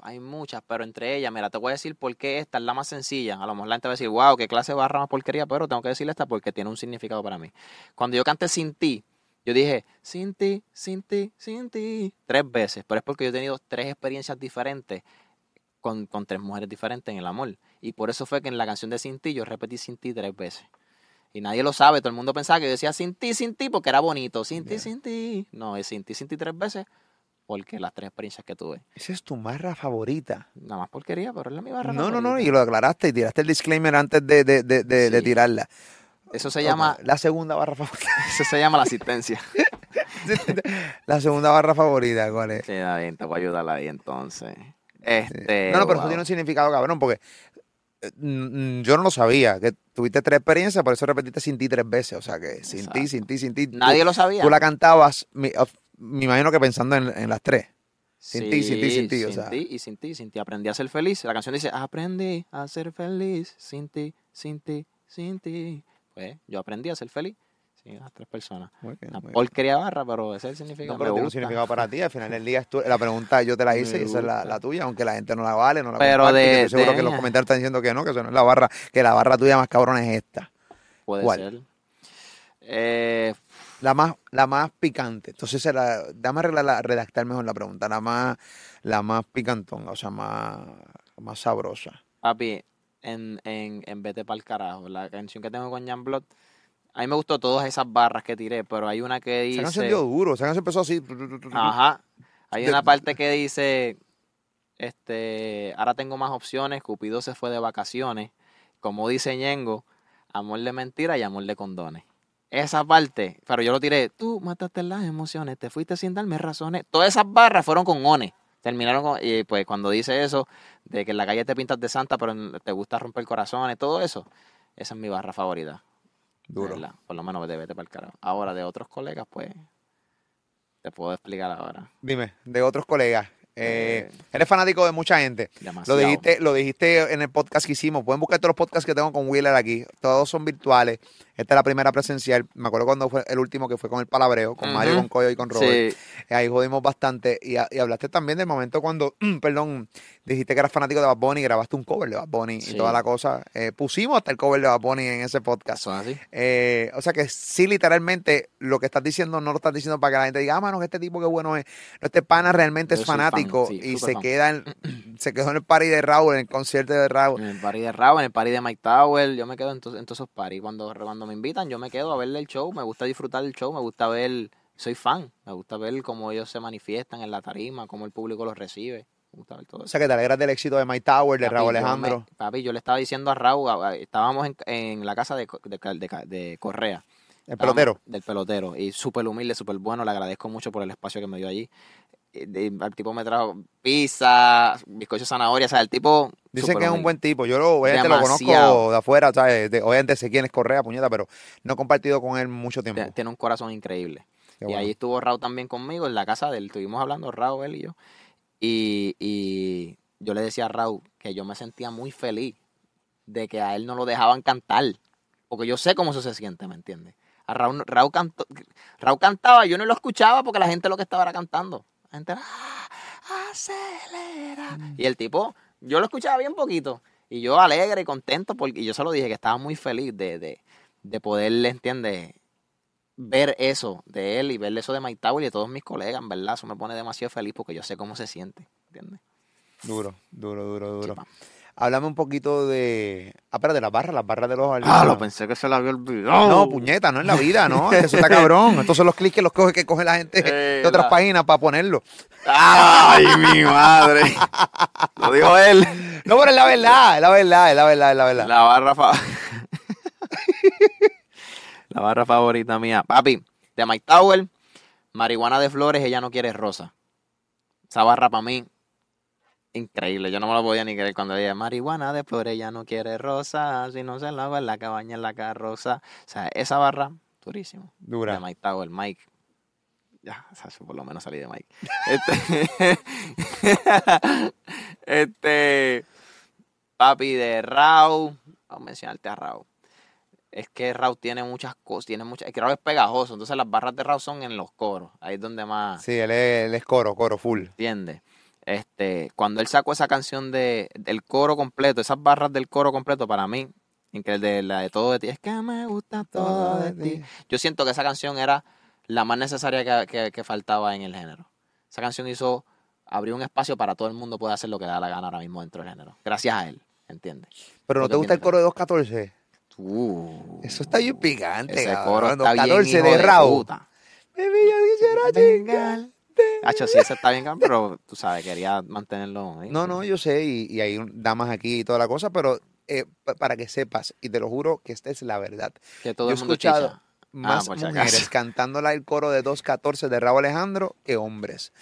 hay muchas, pero entre ellas, mira, te voy a decir por qué esta es la más sencilla. A lo mejor la gente va a decir, wow, qué clase de barra más porquería, pero tengo que decirle esta porque tiene un significado para mí. Cuando yo canté Sin Ti, yo dije, Sin Ti, Sin Ti, Sin Ti, tres veces, pero es porque yo he tenido tres experiencias diferentes con, con tres mujeres diferentes en el amor. Y por eso fue que en la canción de Sin Ti yo repetí Sin Ti tres veces. Y nadie lo sabe, todo el mundo pensaba que yo decía Sin Ti, Sin Ti porque era bonito, Sin Ti, Yeah. Sin Ti. No, es Sin Ti, Sin Ti tres veces porque las tres experiencias que tuve. Esa es tu barra favorita. Nada más porquería, pero es la mi barra No, no, no. favorita. Y lo aclaraste y tiraste el disclaimer antes de, de, de, de- de Sí. tirarla. Eso se llama, La segunda barra favorita. eso se llama la asistencia. la segunda barra favorita, ¿cuál es? Sí, está bien, te voy a ayudar ahí entonces. Este, no, no, pero eso tiene un significado cabrón, porque eh, mm, yo no lo sabía, que tuviste tres experiencias, por eso repetiste sin ti tres veces, o sea que sin ti, sin ti, sin ti. tú- Nadie lo sabía. Tú la cantabas, me, imagino que pensando en, en las tres. sin ti, sin ti, sin ti, o sin sea. ti y sin ti, sin ti. Aprendí a ser feliz. La canción dice, aprendí a ser feliz sin ti, sin ti, sin ti. Pues yo aprendí a ser feliz sin las tres personas. Bien, Una porquería barra, pero ese es el significado. No, pero me tiene un significado para ti. Al final del día, es tu- la pregunta yo te la hice y esa es la, tuya, aunque la gente no la vale, no la Pero de- estoy seguro de- que los comentarios están diciendo que no, que eso no es la barra, que la barra tuya más cabrona es esta. Puede ¿Cuál? ser. Eh, La más, la más picante. Entonces, se la, dame arreglar la- redactar mejor la pregunta. La más, la más picantón, o sea, más, más sabrosa. Papi, en, en, en Vete Pa'l Carajo, la canción que tengo con Jan Blood, a mí me gustó todas esas barras que tiré, pero hay una que Esa canción dice... dio duro, esa canción empezó así. Ajá. Hay De- una parte que dice, este, ahora tengo más opciones, Cupido se fue de vacaciones, como dice Ñengo, amor de mentira y amor de condones. Esa parte, pero yo lo tiré, tú mataste las emociones, te fuiste sin darme razones. Todas esas barras fueron con ones. Terminaron con, y pues cuando dice eso, de que en la calle te pintas de santa, pero te gusta romper corazones, todo eso, esa es mi barra favorita. Duro. verdad. Por lo menos de vete para el carajo. Ahora, de otros colegas, pues, te puedo explicar ahora. Dime, de otros colegas. Eh, Eh, eres fanático de mucha gente. Lo dijiste, lo dijiste en el podcast que hicimos. Pueden buscar todos los podcasts que tengo con Wheeler aquí. Todos son virtuales. Esta es la primera presencial. Me acuerdo cuando fue el último que fue con el palabreo, con Mario, con Coyo y con Robert. Sí, Ahí jodimos bastante. Y, y hablaste también del momento cuando, perdón, dijiste que eras fanático de Bad Bunny grabaste un cover de Bad Bunny y toda la cosa. Eh, pusimos hasta el cover de Bad Bunny en ese podcast. son así. Eh, o sea que sí, literalmente, lo que estás diciendo no lo estás diciendo para que la gente diga, ah, mano, que este tipo qué bueno es. No, este pana realmente es soy sí, y se queda en, se quedó en el party de Raúl, en el concierto de Raúl. En el party de Raúl, en el party de Mike Tower, yo me quedo en, to- en todos esos parties. Cuando, cuando me invitan, yo me quedo a verle el show, me gusta disfrutar del show, me gusta ver, soy fan, me gusta ver cómo ellos se manifiestan en la tarima, cómo el público los recibe. Me gusta ver todo O sea, que te alegras del éxito de Mike Tower, de Papi, Raúl yo me- Alejandro. papi, yo le estaba diciendo a Raúl, estábamos en, en la casa de, de, de- de Correa. El pelotero. Del pelotero. Y súper humilde, súper bueno. Le agradezco mucho por el espacio que me dio allí. Eh, el tipo me trajo pizza, bizcocho zanahoria. O sea, el tipo. Dicen que es un buen tipo. Yo lo, obviamente lo conozco de afuera, ¿sabes? De- obviamente sé quién es Correa, puñeta, pero no he compartido con él mucho tiempo. Tiene- Tiene un corazón increíble. Qué Y bueno. ahí estuvo Raúl también conmigo en la casa de él. Estuvimos hablando, Raúl, él y yo. Y, y yo le decía a Raúl que yo me sentía muy feliz de que a él no lo dejaban cantar. Porque yo sé cómo eso se siente, ¿me entiendes? A Raúl, Raúl, cantó- Raúl cantaba, yo no lo escuchaba porque la gente lo que estaba era cantando. "Ah, acelera. Y el tipo, yo lo escuchaba bien poquito. Y yo alegre y contento porque yo se lo dije que estaba muy feliz de, de, de poderle, ¿entiendes? ver eso de él y ver eso de Mike Tower y de todos mis colegas, en verdad, eso me pone demasiado feliz porque yo sé cómo se siente, ¿entiendes? Duro, duro, duro, duro. Háblame un poquito de. Ah, pero de las barras, las barras de los Ah, lo pensé que se la había olvidado. No, puñeta, no en la vida, ¿no? Eso está cabrón. Estos son los clics que los coge, que coge la gente Eh, de otras la- páginas para ponerlo. ¡Ay, mi madre! Lo dijo él. No, pero es la verdad, es la verdad, es la verdad, es la verdad. La barra fa- La barra favorita mía. Papi, de Mike Tower, marihuana de flores, ella no quiere rosa. Esa barra para mí, increíble. Yo no me lo podía ni creer cuando decía marihuana de flores, ella no quiere rosa. Si no se la hago en la cabaña, en la carroza. O sea, esa barra, durísimo. Dura. De Mike Tower, Mike. Ya, o sea, por lo menos salí de Mike. Este, este papi de Raúl. Vamos a mencionarte a Raúl. Es que Raúl tiene muchas cosas, tiene muchas, es que Raúl es pegajoso, entonces las barras de Raúl son en los coros, ahí es donde más Sí, él es, él es coro, coro, full. entiende. Este, cuando él sacó esa canción de del coro completo, esas barras del coro completo para mí, increíble, de la de todo de ti, es que me gusta todo de ti. Yo siento que esa canción era la más necesaria que, que- que faltaba en el género. Esa canción hizo, abrió un espacio para todo el mundo poder hacer lo que da la gana ahora mismo dentro del género. Gracias a él, ¿entiendes? Pero ¿no te gusta el coro de 214? Uh, Eso está bien picante, ese cabrón. coro está bien 214 hijo de de Raúl. Baby, yo quisiera chingar. Hacho, sí, ese está bien, pero tú sabes, quería mantenerlo. ahí. No, no, yo sé, y, y hay damas aquí y toda la cosa, pero eh, pa- para que sepas, y te lo juro que esta es la verdad. Que todo yo el he mundo escuchado chicha. más mujeres cantándola el coro de 214 de Raúl Alejandro que hombres.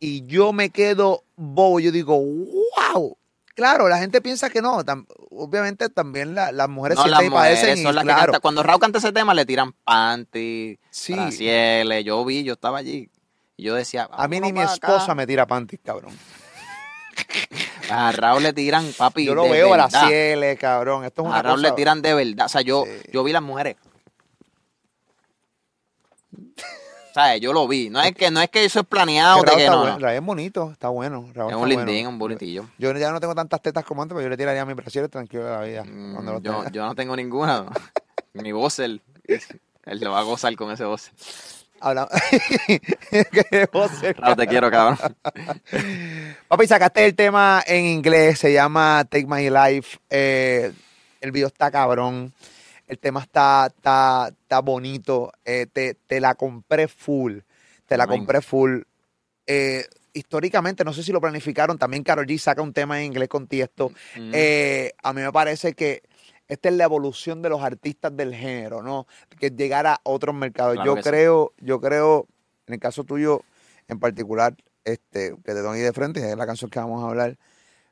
Y yo me quedo bobo, yo digo, wow. Claro, la gente piensa que no. tam- obviamente también la- las mujeres No, las y padecen. mujeres y son las que claro, cantan. Cuando Raúl canta ese tema, le tiran panty, sí, brasieles. Yo vi, yo estaba allí. Y yo decía, a mí ni mi "Vámonos pa' esposa acá". me tira panties, cabrón. A Raúl le tiran, papi. Yo lo de veo a verdad. las cieles, cabrón. Esto es una A Raúl cosa... le tiran de verdad. O sea, yo, Sí. yo vi las mujeres. O sea, yo lo vi. No es que, no es que eso es planeado de que está no. bueno, no. Raúl es bonito, está bueno. Raúl Es un bueno. lindín, un bonitillo. Yo ya no tengo tantas tetas como antes, pero yo le tiraría a mi brasier tranquilo de la vida. Mm, yo, yo no tengo ninguna. Mi voz, él, él lo va a gozar con ese voz. Habla- Raúl, te quiero, cabrón. Papi, sacaste el tema en inglés, se llama Take My Life. eh, el video está cabrón. El tema está, está, está bonito. eh, te, te la compré full. Te la Amén. compré full. Eh, históricamente, no sé si lo planificaron. También Karol G saca un tema en inglés con Tiesto. Mm. Eh, a mí me parece que esta es la evolución de los artistas del género, ¿no? Que llegar a otros mercados. Claro yo sí. creo, yo creo, en el caso tuyo en particular, este, que te doy de frente, es la canción que vamos a hablar,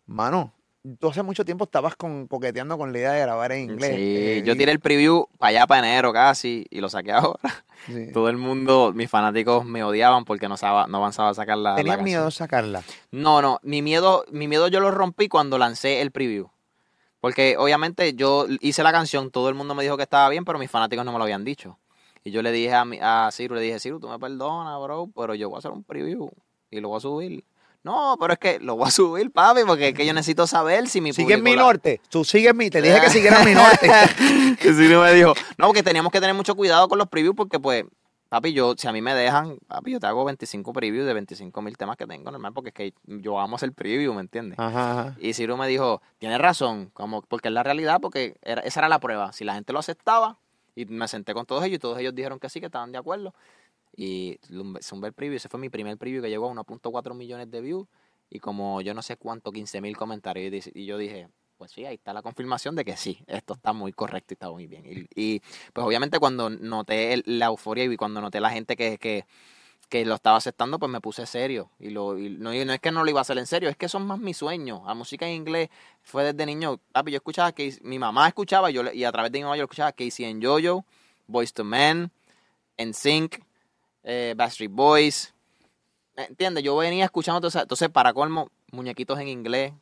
mano, tú hace mucho tiempo estabas con, coqueteando con la idea de grabar en inglés. Sí, eh, yo tiré el preview para allá, para enero casi, y lo saqué ahora. sí. Todo el mundo, mis fanáticos me odiaban porque no, saba- no avanzaba a sacar la, la ¿Tenías miedo de sacarla? No, no, mi miedo, mi miedo yo lo rompí cuando lancé el preview. Porque obviamente yo hice la canción, todo el mundo me dijo que estaba bien, pero mis fanáticos no me lo habían dicho. Y yo le dije a, mi, a Ciru, le dije, Ciru, tú me perdonas, bro, pero yo voy a hacer un preview y lo voy a subir. No, pero es que lo voy a subir, papi, porque es que yo necesito saber si mi Sigue en mi la- norte. Tú sigues mi. Te dije que siguieras mi norte. que Ciru me dijo, no, porque teníamos que tener mucho cuidado con los previews porque pues, papi, yo, si a mí me dejan, papi, yo te hago 25 previews de 25 mil temas que tengo, normal, porque es que yo amo hacer preview, ¿me entiendes? Ajá, ajá. Y Ciro me dijo, tienes razón, como, porque es la realidad, porque era- esa era la prueba. Si la gente lo aceptaba, Y me senté con todos ellos y todos ellos dijeron que sí, que estaban de acuerdo. Y zumbé el preview, ese fue mi primer preview que llegó a 1.4 millones de views y como yo no sé cuánto, 15 mil comentarios. Y, yo dije, pues sí, ahí está la confirmación de que sí, esto está muy correcto y está muy bien. Y, pues obviamente cuando noté la euforia y cuando noté la gente que, que, que lo estaba aceptando, pues me puse serio. Y, lo, no, es que no lo iba a hacer en serio, es que son más mis sueños. La música en inglés fue desde niño. Papi, yo escuchaba que mi mamá escuchaba yo, y a través de mi mamá yo escuchaba Casey en Jojo, Boys to Men, NSYNC, eh, Backstreet Boys. ¿Entiendes? Yo venía escuchando, entonces, entonces para colmo, muñequitos en inglés,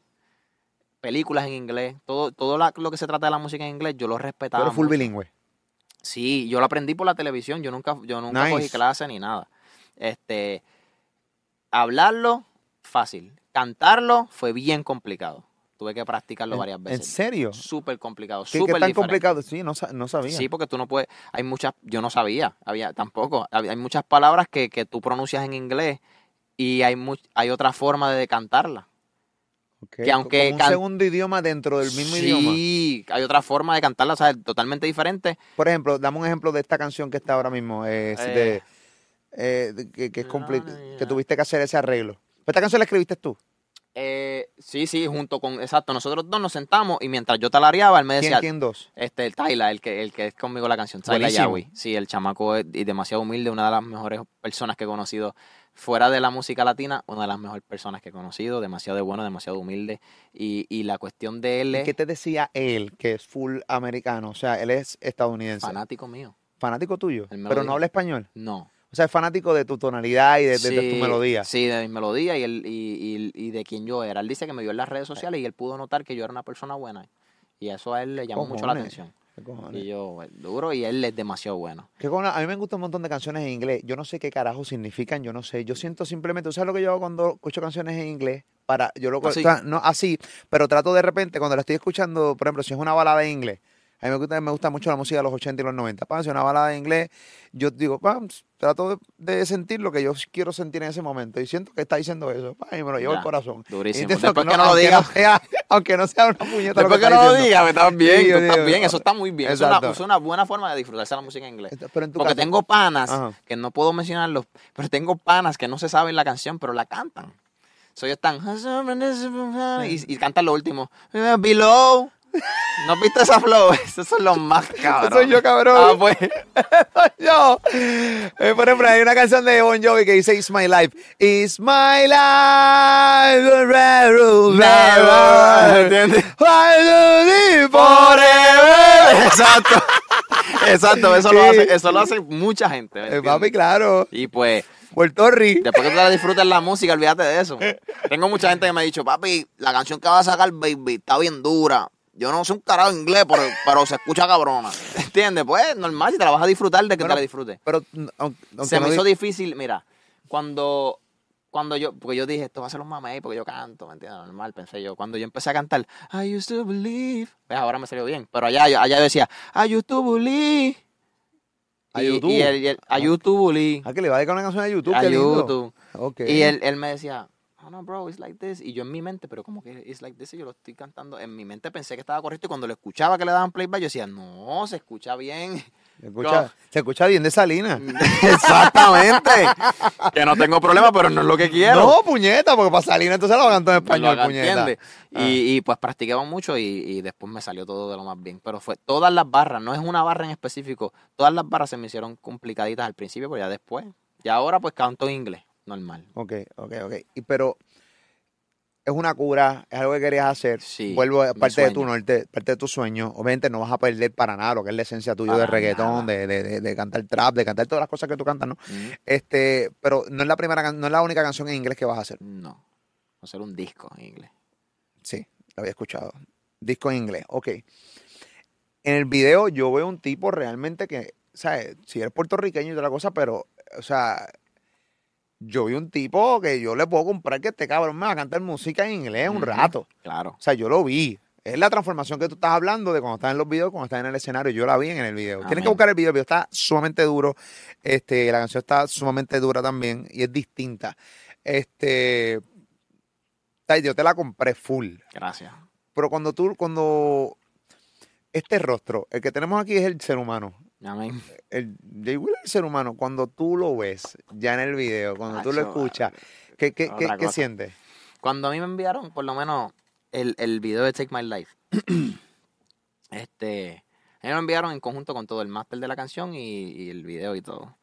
películas en inglés, todo, todo lo que se trata de la música en inglés, yo lo respetaba. Pero full bilingüe. Sí, yo lo aprendí por la televisión, yo nunca, yo nunca cogí clase ni nada. Este, hablarlo, fácil. Cantarlo fue bien complicado. Tuve que practicarlo varias veces. ¿En serio? Súper complicado, ¿Qué, ¿Qué tan complicado? Sí, no, no, sabía. Sí, porque tú no puedes, hay muchas, yo no sabía, había tampoco, hay muchas palabras que, que tú pronuncias en inglés y hay, hay otra forma de cantarla. Que aunque Como un segundo idioma dentro del mismo idioma. Sí, hay otra forma de cantarla, o sea, totalmente diferente. Por ejemplo, dame un ejemplo de esta canción que está ahora mismo, eh, de, eh, que, que, es que tuviste que hacer ese arreglo. ¿Esta canción la escribiste tú? Eh, sí, sí, junto con, exacto, nosotros dos nos sentamos y mientras yo talareaba, él me decía... ¿Quién, dos? Este, el Tyler, el que, el que es conmigo la canción, Tyler Yahweh. Sí, el chamaco es demasiado humilde, una de las mejores personas que he conocido fuera de la música latina, una de las mejores personas que he conocido, demasiado bueno, demasiado humilde. Y, y la cuestión de él es... ¿Qué te decía él, que es full americano? O sea, él es estadounidense. Fanático mío. ¿Fanático tuyo? ¿Pero no habla español? No. O sea, es fanático de tu tonalidad y de, tu melodía. Sí, de mi melodía y, el, y, y, de quién yo era. Él dice que me vio en las redes sociales y él pudo notar que yo era una persona buena. Y eso a él le llamó mucho la atención. Y yo, duro, y él es demasiado bueno. ¿Qué a mí me gustan un montón de canciones en inglés. Yo no sé qué carajo significan, yo no sé. Yo siento simplemente, ¿sabes lo que yo hago cuando escucho canciones en inglés? Para, yo lo ¿Así? no así, pero trato de repente, cuando la estoy escuchando, por ejemplo, si es una balada en inglés, a mí me gusta, me gusta mucho la música de los 80 y los 90. Pam, si una balada en inglés, yo digo, pam, trato de, sentir lo que yo quiero sentir en ese momento. Y siento que está diciendo eso. Pam, y me lo llevo al corazón. Durísimo. Después que no, lo digas. aunque no sea una puñeta. Después que, no lo digas, me estás bien. bien. Eso está muy bien. Es una, es una, buena forma de disfrutarse la música en inglés. Porque tengo panas, que no puedo mencionarlos, pero tengo panas que no se saben la canción, pero la cantan. Soy están y, y cantan lo último. Below. ¿No viste esa flow? Esos son los más cabros. Soy yo, cabrón. Ah, pues. soy yo. Eh, por ejemplo, hay una canción de Bon Jovi que dice It's My Life. It's My Life. ¿Entiendes? Forever. Exacto. Exacto. Eso, lo hace, eso lo hace mucha gente. Eh, papi, claro. Y pues... Puerto Rico. Después que tú la disfrutes la música, olvídate de eso. Tengo mucha gente que me ha dicho, papi, la canción que va a sacar, baby, está bien dura yo no sé un carajo inglés, pero, se escucha cabrona. ¿Entiendes? Pues normal, si te la vas a disfrutar, de que te la disfrutes. Pero se me hizo difícil, mira, cuando cuando yo, porque yo dije, esto va a ser un mamey porque yo canto, ¿me entiendes? Normal, pensé yo. Cuando yo empecé a cantar, I used to believe, pues ahora me salió bien, pero allá, allá yo decía, I used to believe. A YouTube. Y, él, a YouTube, believe. ¿A que le va a dedicar una canción a YouTube? A YouTube. Y él, él me decía, no, bro, it's like this. Y yo en mi mente, pero como que it's like this y yo lo estoy cantando. En mi mente pensé que estaba correcto y cuando lo escuchaba que le daban playback, yo decía, no, se escucha bien. Se escucha, bien de Salina. Exactamente. que no tengo problema, pero no es lo que quiero. No, puñeta, porque para Salina entonces lo canto en español, puñeta. Ah. Y, y, pues practicamos mucho y, y, después me salió todo de lo más bien. Pero fue todas las barras, no es una barra en específico. Todas las barras se me hicieron complicaditas al principio, pero ya después. Y ahora pues canto en inglés normal. Ok, ok, ok. Y, pero es una cura, es algo que querías hacer. Sí, Vuelvo, parte de tu norte, parte de tu sueño. Obviamente no vas a perder para nada lo que es la esencia tuya de reggaetón, de, de, de, cantar trap, de cantar todas las cosas que tú cantas, ¿no? Este, pero no es la primera, no es la única canción en inglés que vas a hacer. No. Va a hacer un disco en inglés. Sí, lo había escuchado. Disco en inglés, ok. En el video yo veo un tipo realmente que, ¿sabes? Si eres puertorriqueño y toda la cosa, pero, o sea, yo vi un tipo que yo le puedo comprar que este cabrón me va a cantar música en inglés un rato. Claro. O sea, yo lo vi. Es la transformación que tú estás hablando de cuando estás en los videos, cuando estás en el escenario. Yo la vi en el video. Tienes que buscar el video. El video está sumamente duro. Este, la canción está sumamente dura también y es distinta. Este, yo te la compré full. Gracias. Pero cuando tú, cuando este rostro, el que tenemos aquí es el ser humano. Amén. El Jay Wheeler, el ser humano, cuando tú lo ves ya en el video, cuando tú lo escuchas, ¿qué, qué, sientes? Cuando a mí me enviaron, por lo menos, el, el video de Take My Life, este, a mí me lo enviaron en conjunto con todo el máster de la canción y, y el video y todo.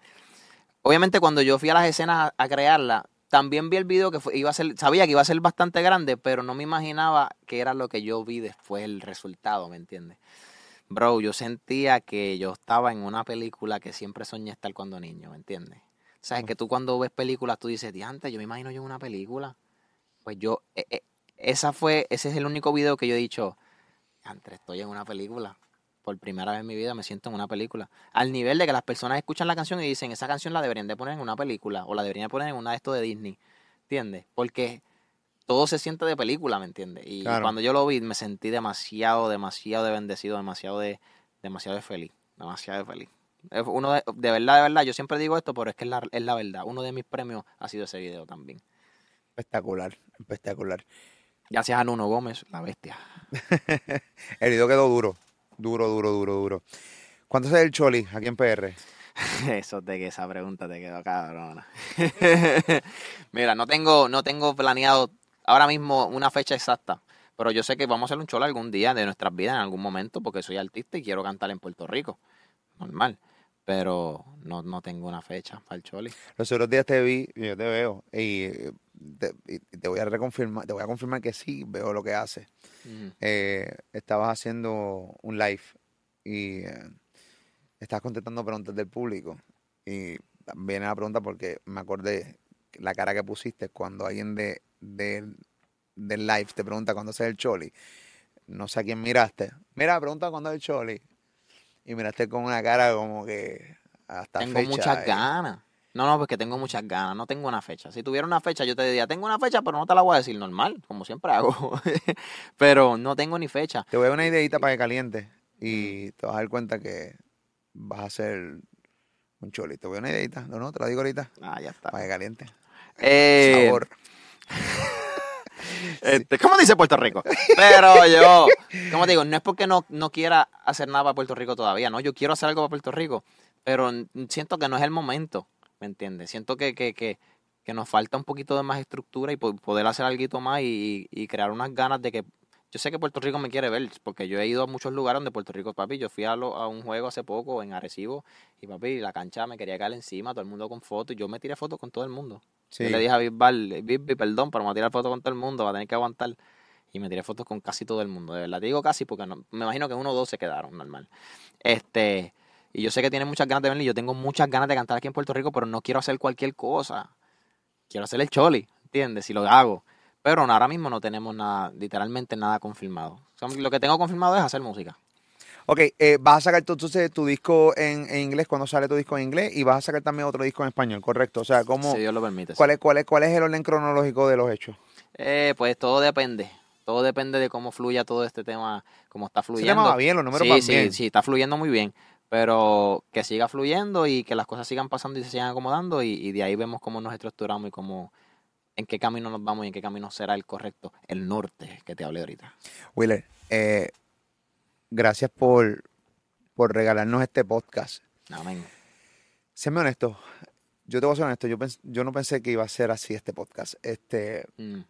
Obviamente, cuando yo fui a las escenas a, a crearla, también vi el video que fue- iba a ser, sabía que iba a ser bastante grande, pero no me imaginaba que era lo que yo vi después, el resultado, ¿me entiendes? Bro, yo sentía que yo estaba en una película que siempre soñé estar cuando niño, ¿me entiendes? Sabes que tú cuando ves películas, tú dices, diante, yo me imagino yo en una película. Pues yo, eh, eh, esa fue, ese es el único video que yo he dicho, antes estoy en una película. Por primera vez en mi vida me siento en una película. Al nivel de que las personas escuchan la canción y dicen, esa canción la deberían de poner en una película o la deberían de poner en una de estos de Disney. ¿Entiendes? Porque todo se siente de película, ¿me entiendes? Y Claro. cuando yo lo vi me sentí demasiado, demasiado de bendecido, demasiado de, demasiado de feliz, demasiado de feliz. Uno de, de verdad, de verdad, yo siempre digo esto, pero es que es la, es la verdad. Uno de mis premios ha sido ese video también. Espectacular, espectacular. Gracias a Nuno Gómez, la bestia. El video quedó duro, duro, duro, duro, duro. ¿Cuánto es el Choli aquí en PR? Eso de que esa pregunta te quedó cabrona. Mira, no tengo, no tengo planeado ahora mismo una fecha exacta, pero yo sé que vamos a hacer un cholo algún día de nuestras vidas en algún momento, porque soy artista y quiero cantar en Puerto Rico. Normal. Pero no, no tengo una fecha para el choli. Los otros días te vi, y yo te veo, y te, y te voy a reconfirmar, te voy a confirmar que sí veo lo que haces. Eh, estabas haciendo un live y eh, estabas contestando preguntas del público. Y viene la pregunta porque me acordé la cara que pusiste cuando alguien de, de- del live te pregunta cuándo es el choli. No sé a quién miraste. Mira, pregunta cuándo es el choli. Y miraste con una cara como que hasta Tengo fecha, muchas eh. ganas. No, no, porque tengo muchas ganas. No tengo una fecha. Si tuviera una fecha, yo te diría, tengo una fecha, pero no te la voy a decir normal, como siempre hago. pero no tengo ni fecha. Te voy a dar una ideita para que caliente y te vas a dar cuenta que vas a hacer un choli. Te voy a dar una ideita. No, no, te la digo ahorita. Ah, ya está. Para que caliente. Eh, Sabor. Este, ¿Cómo dice Puerto Rico? Pero yo, como te digo, no es porque no, no quiera hacer nada para Puerto Rico todavía, ¿no? Yo quiero hacer algo para Puerto Rico, pero siento que no es el momento, ¿me entiendes? Siento que, que, que, que nos falta un poquito de más estructura y po- poder hacer algo más y, y crear unas ganas de que... Yo sé que Puerto Rico me quiere ver, porque yo he ido a muchos lugares donde Puerto Rico, papi, yo fui a, lo- a un juego hace poco en Arecibo y papi, la cancha me quería caer encima, todo el mundo con fotos, y yo me tiré fotos con todo el mundo. Sí. Yo le dije a Bisbal, Bisbi, perdón, pero me voy a tirar fotos con todo el mundo, va a tener que aguantar. Y me tiré fotos con casi todo el mundo, de verdad. Te digo casi porque no, me imagino que uno o dos se quedaron, normal. Este, y yo sé que tiene muchas ganas de y yo tengo muchas ganas de cantar aquí en Puerto Rico, pero no quiero hacer cualquier cosa. Quiero hacer el choli, ¿entiendes? Si lo hago. Pero ahora mismo no tenemos nada, literalmente nada confirmado. O sea, lo que tengo confirmado es hacer música. Ok, eh, vas a sacar tu, entonces tu disco en, en inglés cuando sale tu disco en inglés y vas a sacar también otro disco en español, ¿correcto? O sea, ¿cómo, Si Dios lo permite. sí. cuál, es, cuál, es, ¿cuál es el orden cronológico de los hechos? Eh, pues todo depende. Todo depende de cómo fluya todo este tema, cómo está fluyendo. tema va bien, los números sí, van sí, bien. sí, está fluyendo muy bien. Pero que siga fluyendo y que las cosas sigan pasando y se sigan acomodando y, y de ahí vemos cómo nos estructuramos y cómo, en qué camino nos vamos y en qué camino será el correcto, el norte que te hablé ahorita. Wheeler, eh, gracias por, por regalarnos este podcast. Amén. Séme honesto, yo te voy a ser honesto, yo, pens- yo no pensé que iba a ser así este podcast. Este, Mm,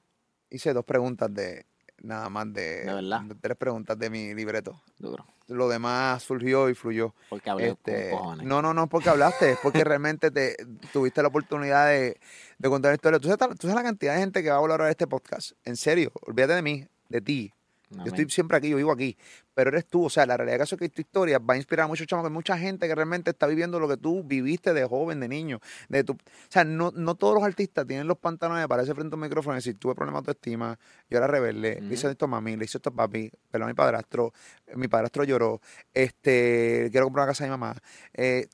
hice dos preguntas de, nada más de, ¿De verdad? tres preguntas de mi libreto. duro. Lo demás surgió y fluyó. Porque hablé Este, con no, no, no porque hablaste, es porque realmente te tuviste la oportunidad de, de contar la historia. ¿Tú sabes, tú sabes la cantidad de gente que va a valorar este podcast. En serio, olvídate de mí, de ti. Yo estoy siempre aquí, yo vivo aquí, pero eres tú. O sea, la realidad es que tu historia va a inspirar a muchos chamacos, mucha gente que realmente está viviendo lo que tú viviste de joven, de niño. De tu, o sea, no, no todos los artistas tienen los pantalones de pararse frente a un micrófono y decir, tuve problemas de autoestima, yo era rebelde, le hice esto a mami, le hice esto a papi, perdón a mi padrastro, mi padrastro lloró, este, quiero comprar una casa de mi mamá. Eh,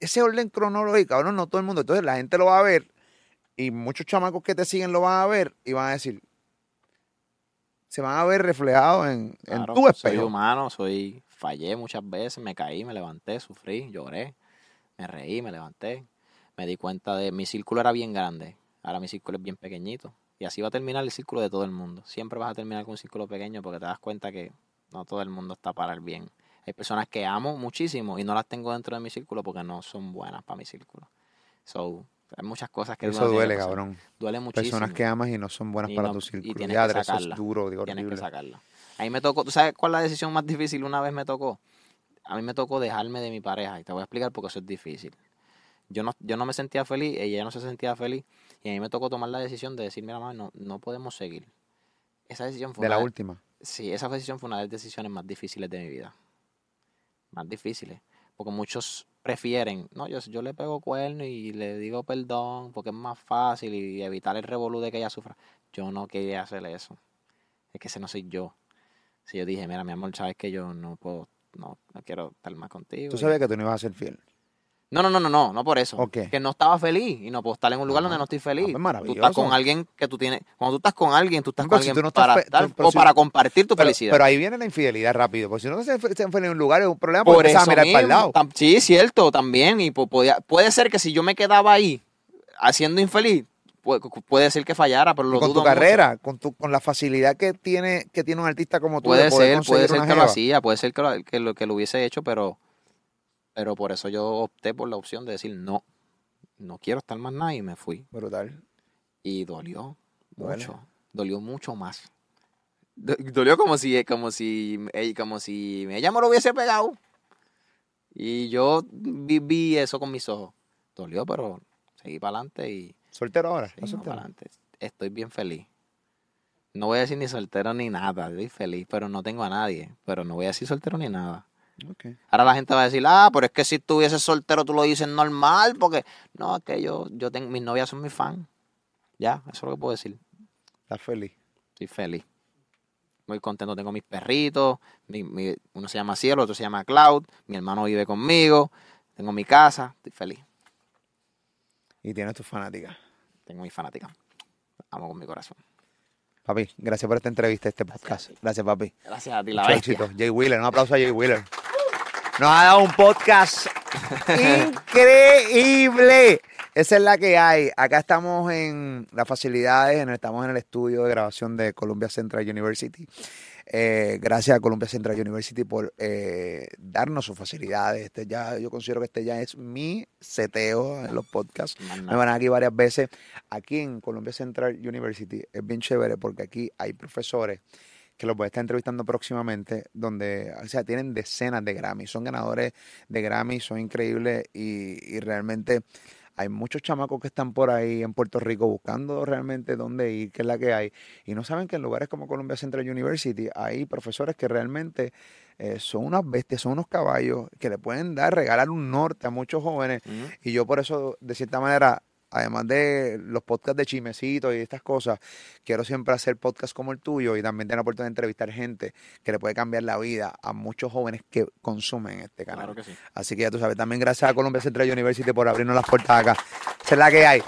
ese orden cronológico, ahora no todo el mundo. Entonces la gente lo va a ver y muchos chamacos que te siguen lo van a ver y van a decir, se van a ver reflejados en, en tu Soy espejo. humano, soy, fallé muchas veces, me caí, me levanté, sufrí, lloré, me reí, me levanté. Me di cuenta de mi círculo era bien grande, ahora mi círculo es bien pequeñito. Y así va a terminar el círculo de todo el mundo. Siempre vas a terminar con un círculo pequeño porque te das cuenta que no todo el mundo está para el bien. Hay personas que amo muchísimo y no las tengo dentro de mi círculo porque no son buenas para mi círculo. So, hay muchas cosas que Eso duele, cabrón. Duele muchísimo. Personas que amas y no son buenas Y para no- tu y círculo. tienes Ya, que eso es sacarla. duro, digo, Tienes que sacarla. A mí me tocó, ¿tú sabes cuál es la decisión más difícil? Una vez me tocó. A mí me tocó dejarme de mi pareja y te voy a explicar por qué eso es difícil. Yo no, yo no me sentía feliz, ella no se sentía feliz y a mí me tocó tomar la decisión de decir, mira, mamá, no, no podemos seguir. Esa decisión fue De la última. Sí, esa decisión fue una de las decisiones más difíciles de mi vida. Más difíciles. Porque muchos prefieren, no, yo, yo le pego cuerno y le digo perdón porque es más fácil y evitar el revolú de que ella sufra. Yo no quería hacer eso. Es que ese no soy yo. Si yo dije, mira, mi amor, sabes que yo no puedo, no, no quiero estar más contigo. Tú sabías que tú no ibas a ser fiel. No, no, no, no, no, no por eso. Ok. Que no estaba feliz y no puedo estar en un lugar Ah, donde no estoy feliz. pues tú maravilloso. estás con alguien que tú tienes. Cuando tú estás con alguien, tú estás con si alguien tú no estás para fe- estar tú- pero o si- para compartir tu Pero, felicidad. pero ahí viene la infidelidad rápido. Porque si no se están feliz en un lugar es un problema porque por eso a mirar para el lado. sí, cierto, también. Y po- podía- puede ser que si yo me quedaba ahí haciendo infeliz, puede, puede ser que fallara, pero lo con dudo tu mucho. carrera, con, tu, con la facilidad que tiene, que tiene un artista como tú. de Puede poder ser, puede ser que lo hacía, puede ser que lo, que lo, que lo hubiese hecho, pero, pero por eso yo opté por la opción de decir no, no quiero estar más nada y me fui. Brutal. Y dolió Duele. mucho, dolió mucho más. Do- Dolió como si, como si, ella- como si ella me lo hubiese pegado. Y yo viví eso con mis ojos. Dolió, pero seguí para adelante y Soltero ahora. Adelante. Estoy bien feliz. No voy a decir ni soltero ni nada, estoy feliz, pero no tengo a nadie. Pero no voy a decir soltero ni nada. Ahora la gente va a decir, ah, pero es que si estuvieses soltero tú lo dices normal, porque no, es que yo, yo tengo, mis novias son mis fans. Ya, eso es lo que puedo decir. Estás feliz. Estoy feliz. Muy contento, tengo mis perritos, mi- mi- uno se llama Cielo, otro se llama Cloud, mi hermano vive conmigo, tengo mi casa, estoy feliz. Y tienes tus fanáticas. Tengo mis fanáticas. Amo con mi corazón. Papi, gracias por esta entrevista, este podcast. Gracias, papi. Gracias a ti, la Mucho bestia. éxito. Jay Wheeler, un aplauso a Jay Wheeler. Nos ha dado un podcast increíble. Esa es la que hay. Acá estamos en las facilidades, en- estamos en el estudio de grabación de Columbia Central University. Eh, gracias a Columbia Central University por eh, darnos sus facilidades. Este ya, yo considero que este ya es mi seteo en los podcasts. Me van aquí varias veces. Aquí en Columbia Central University es bien chévere porque aquí hay profesores que los voy a estar entrevistando próximamente, donde, o sea, tienen decenas de Grammy, son ganadores de Grammy, son increíbles y, y realmente hay muchos chamacos que están por ahí en Puerto Rico buscando realmente dónde ir, qué es la que hay, y no saben que en lugares como Columbia Central University hay profesores que realmente eh, son unas bestias, son unos caballos que le pueden dar, regalar un norte a muchos jóvenes y yo por eso, de cierta manera, además de los podcasts de chismecitos y estas cosas, quiero siempre hacer podcasts como el tuyo y también tener la oportunidad de entrevistar gente que le puede cambiar la vida a muchos jóvenes que consumen este canal. Claro que sí. Así que ya tú sabes, también gracias a Columbia Central University por abrirnos las puertas acá. Esa es la que hay.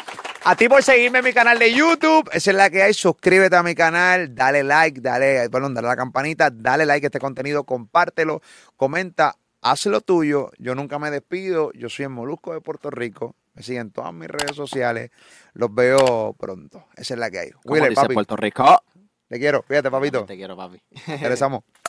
A ti por seguirme en mi canal de YouTube, esa es la que hay. Suscríbete a mi canal, dale like, dale, perdón, dale a la campanita, dale like a este contenido, compártelo, comenta, haz lo tuyo. Yo nunca me despido. Yo soy el Molusco de Puerto Rico. Me siguen en todas mis redes sociales. Los veo pronto. Esa es la que hay. Como dice papi, Puerto Rico. te quiero. Fíjate, papito. Te quiero, papi. Regresamos.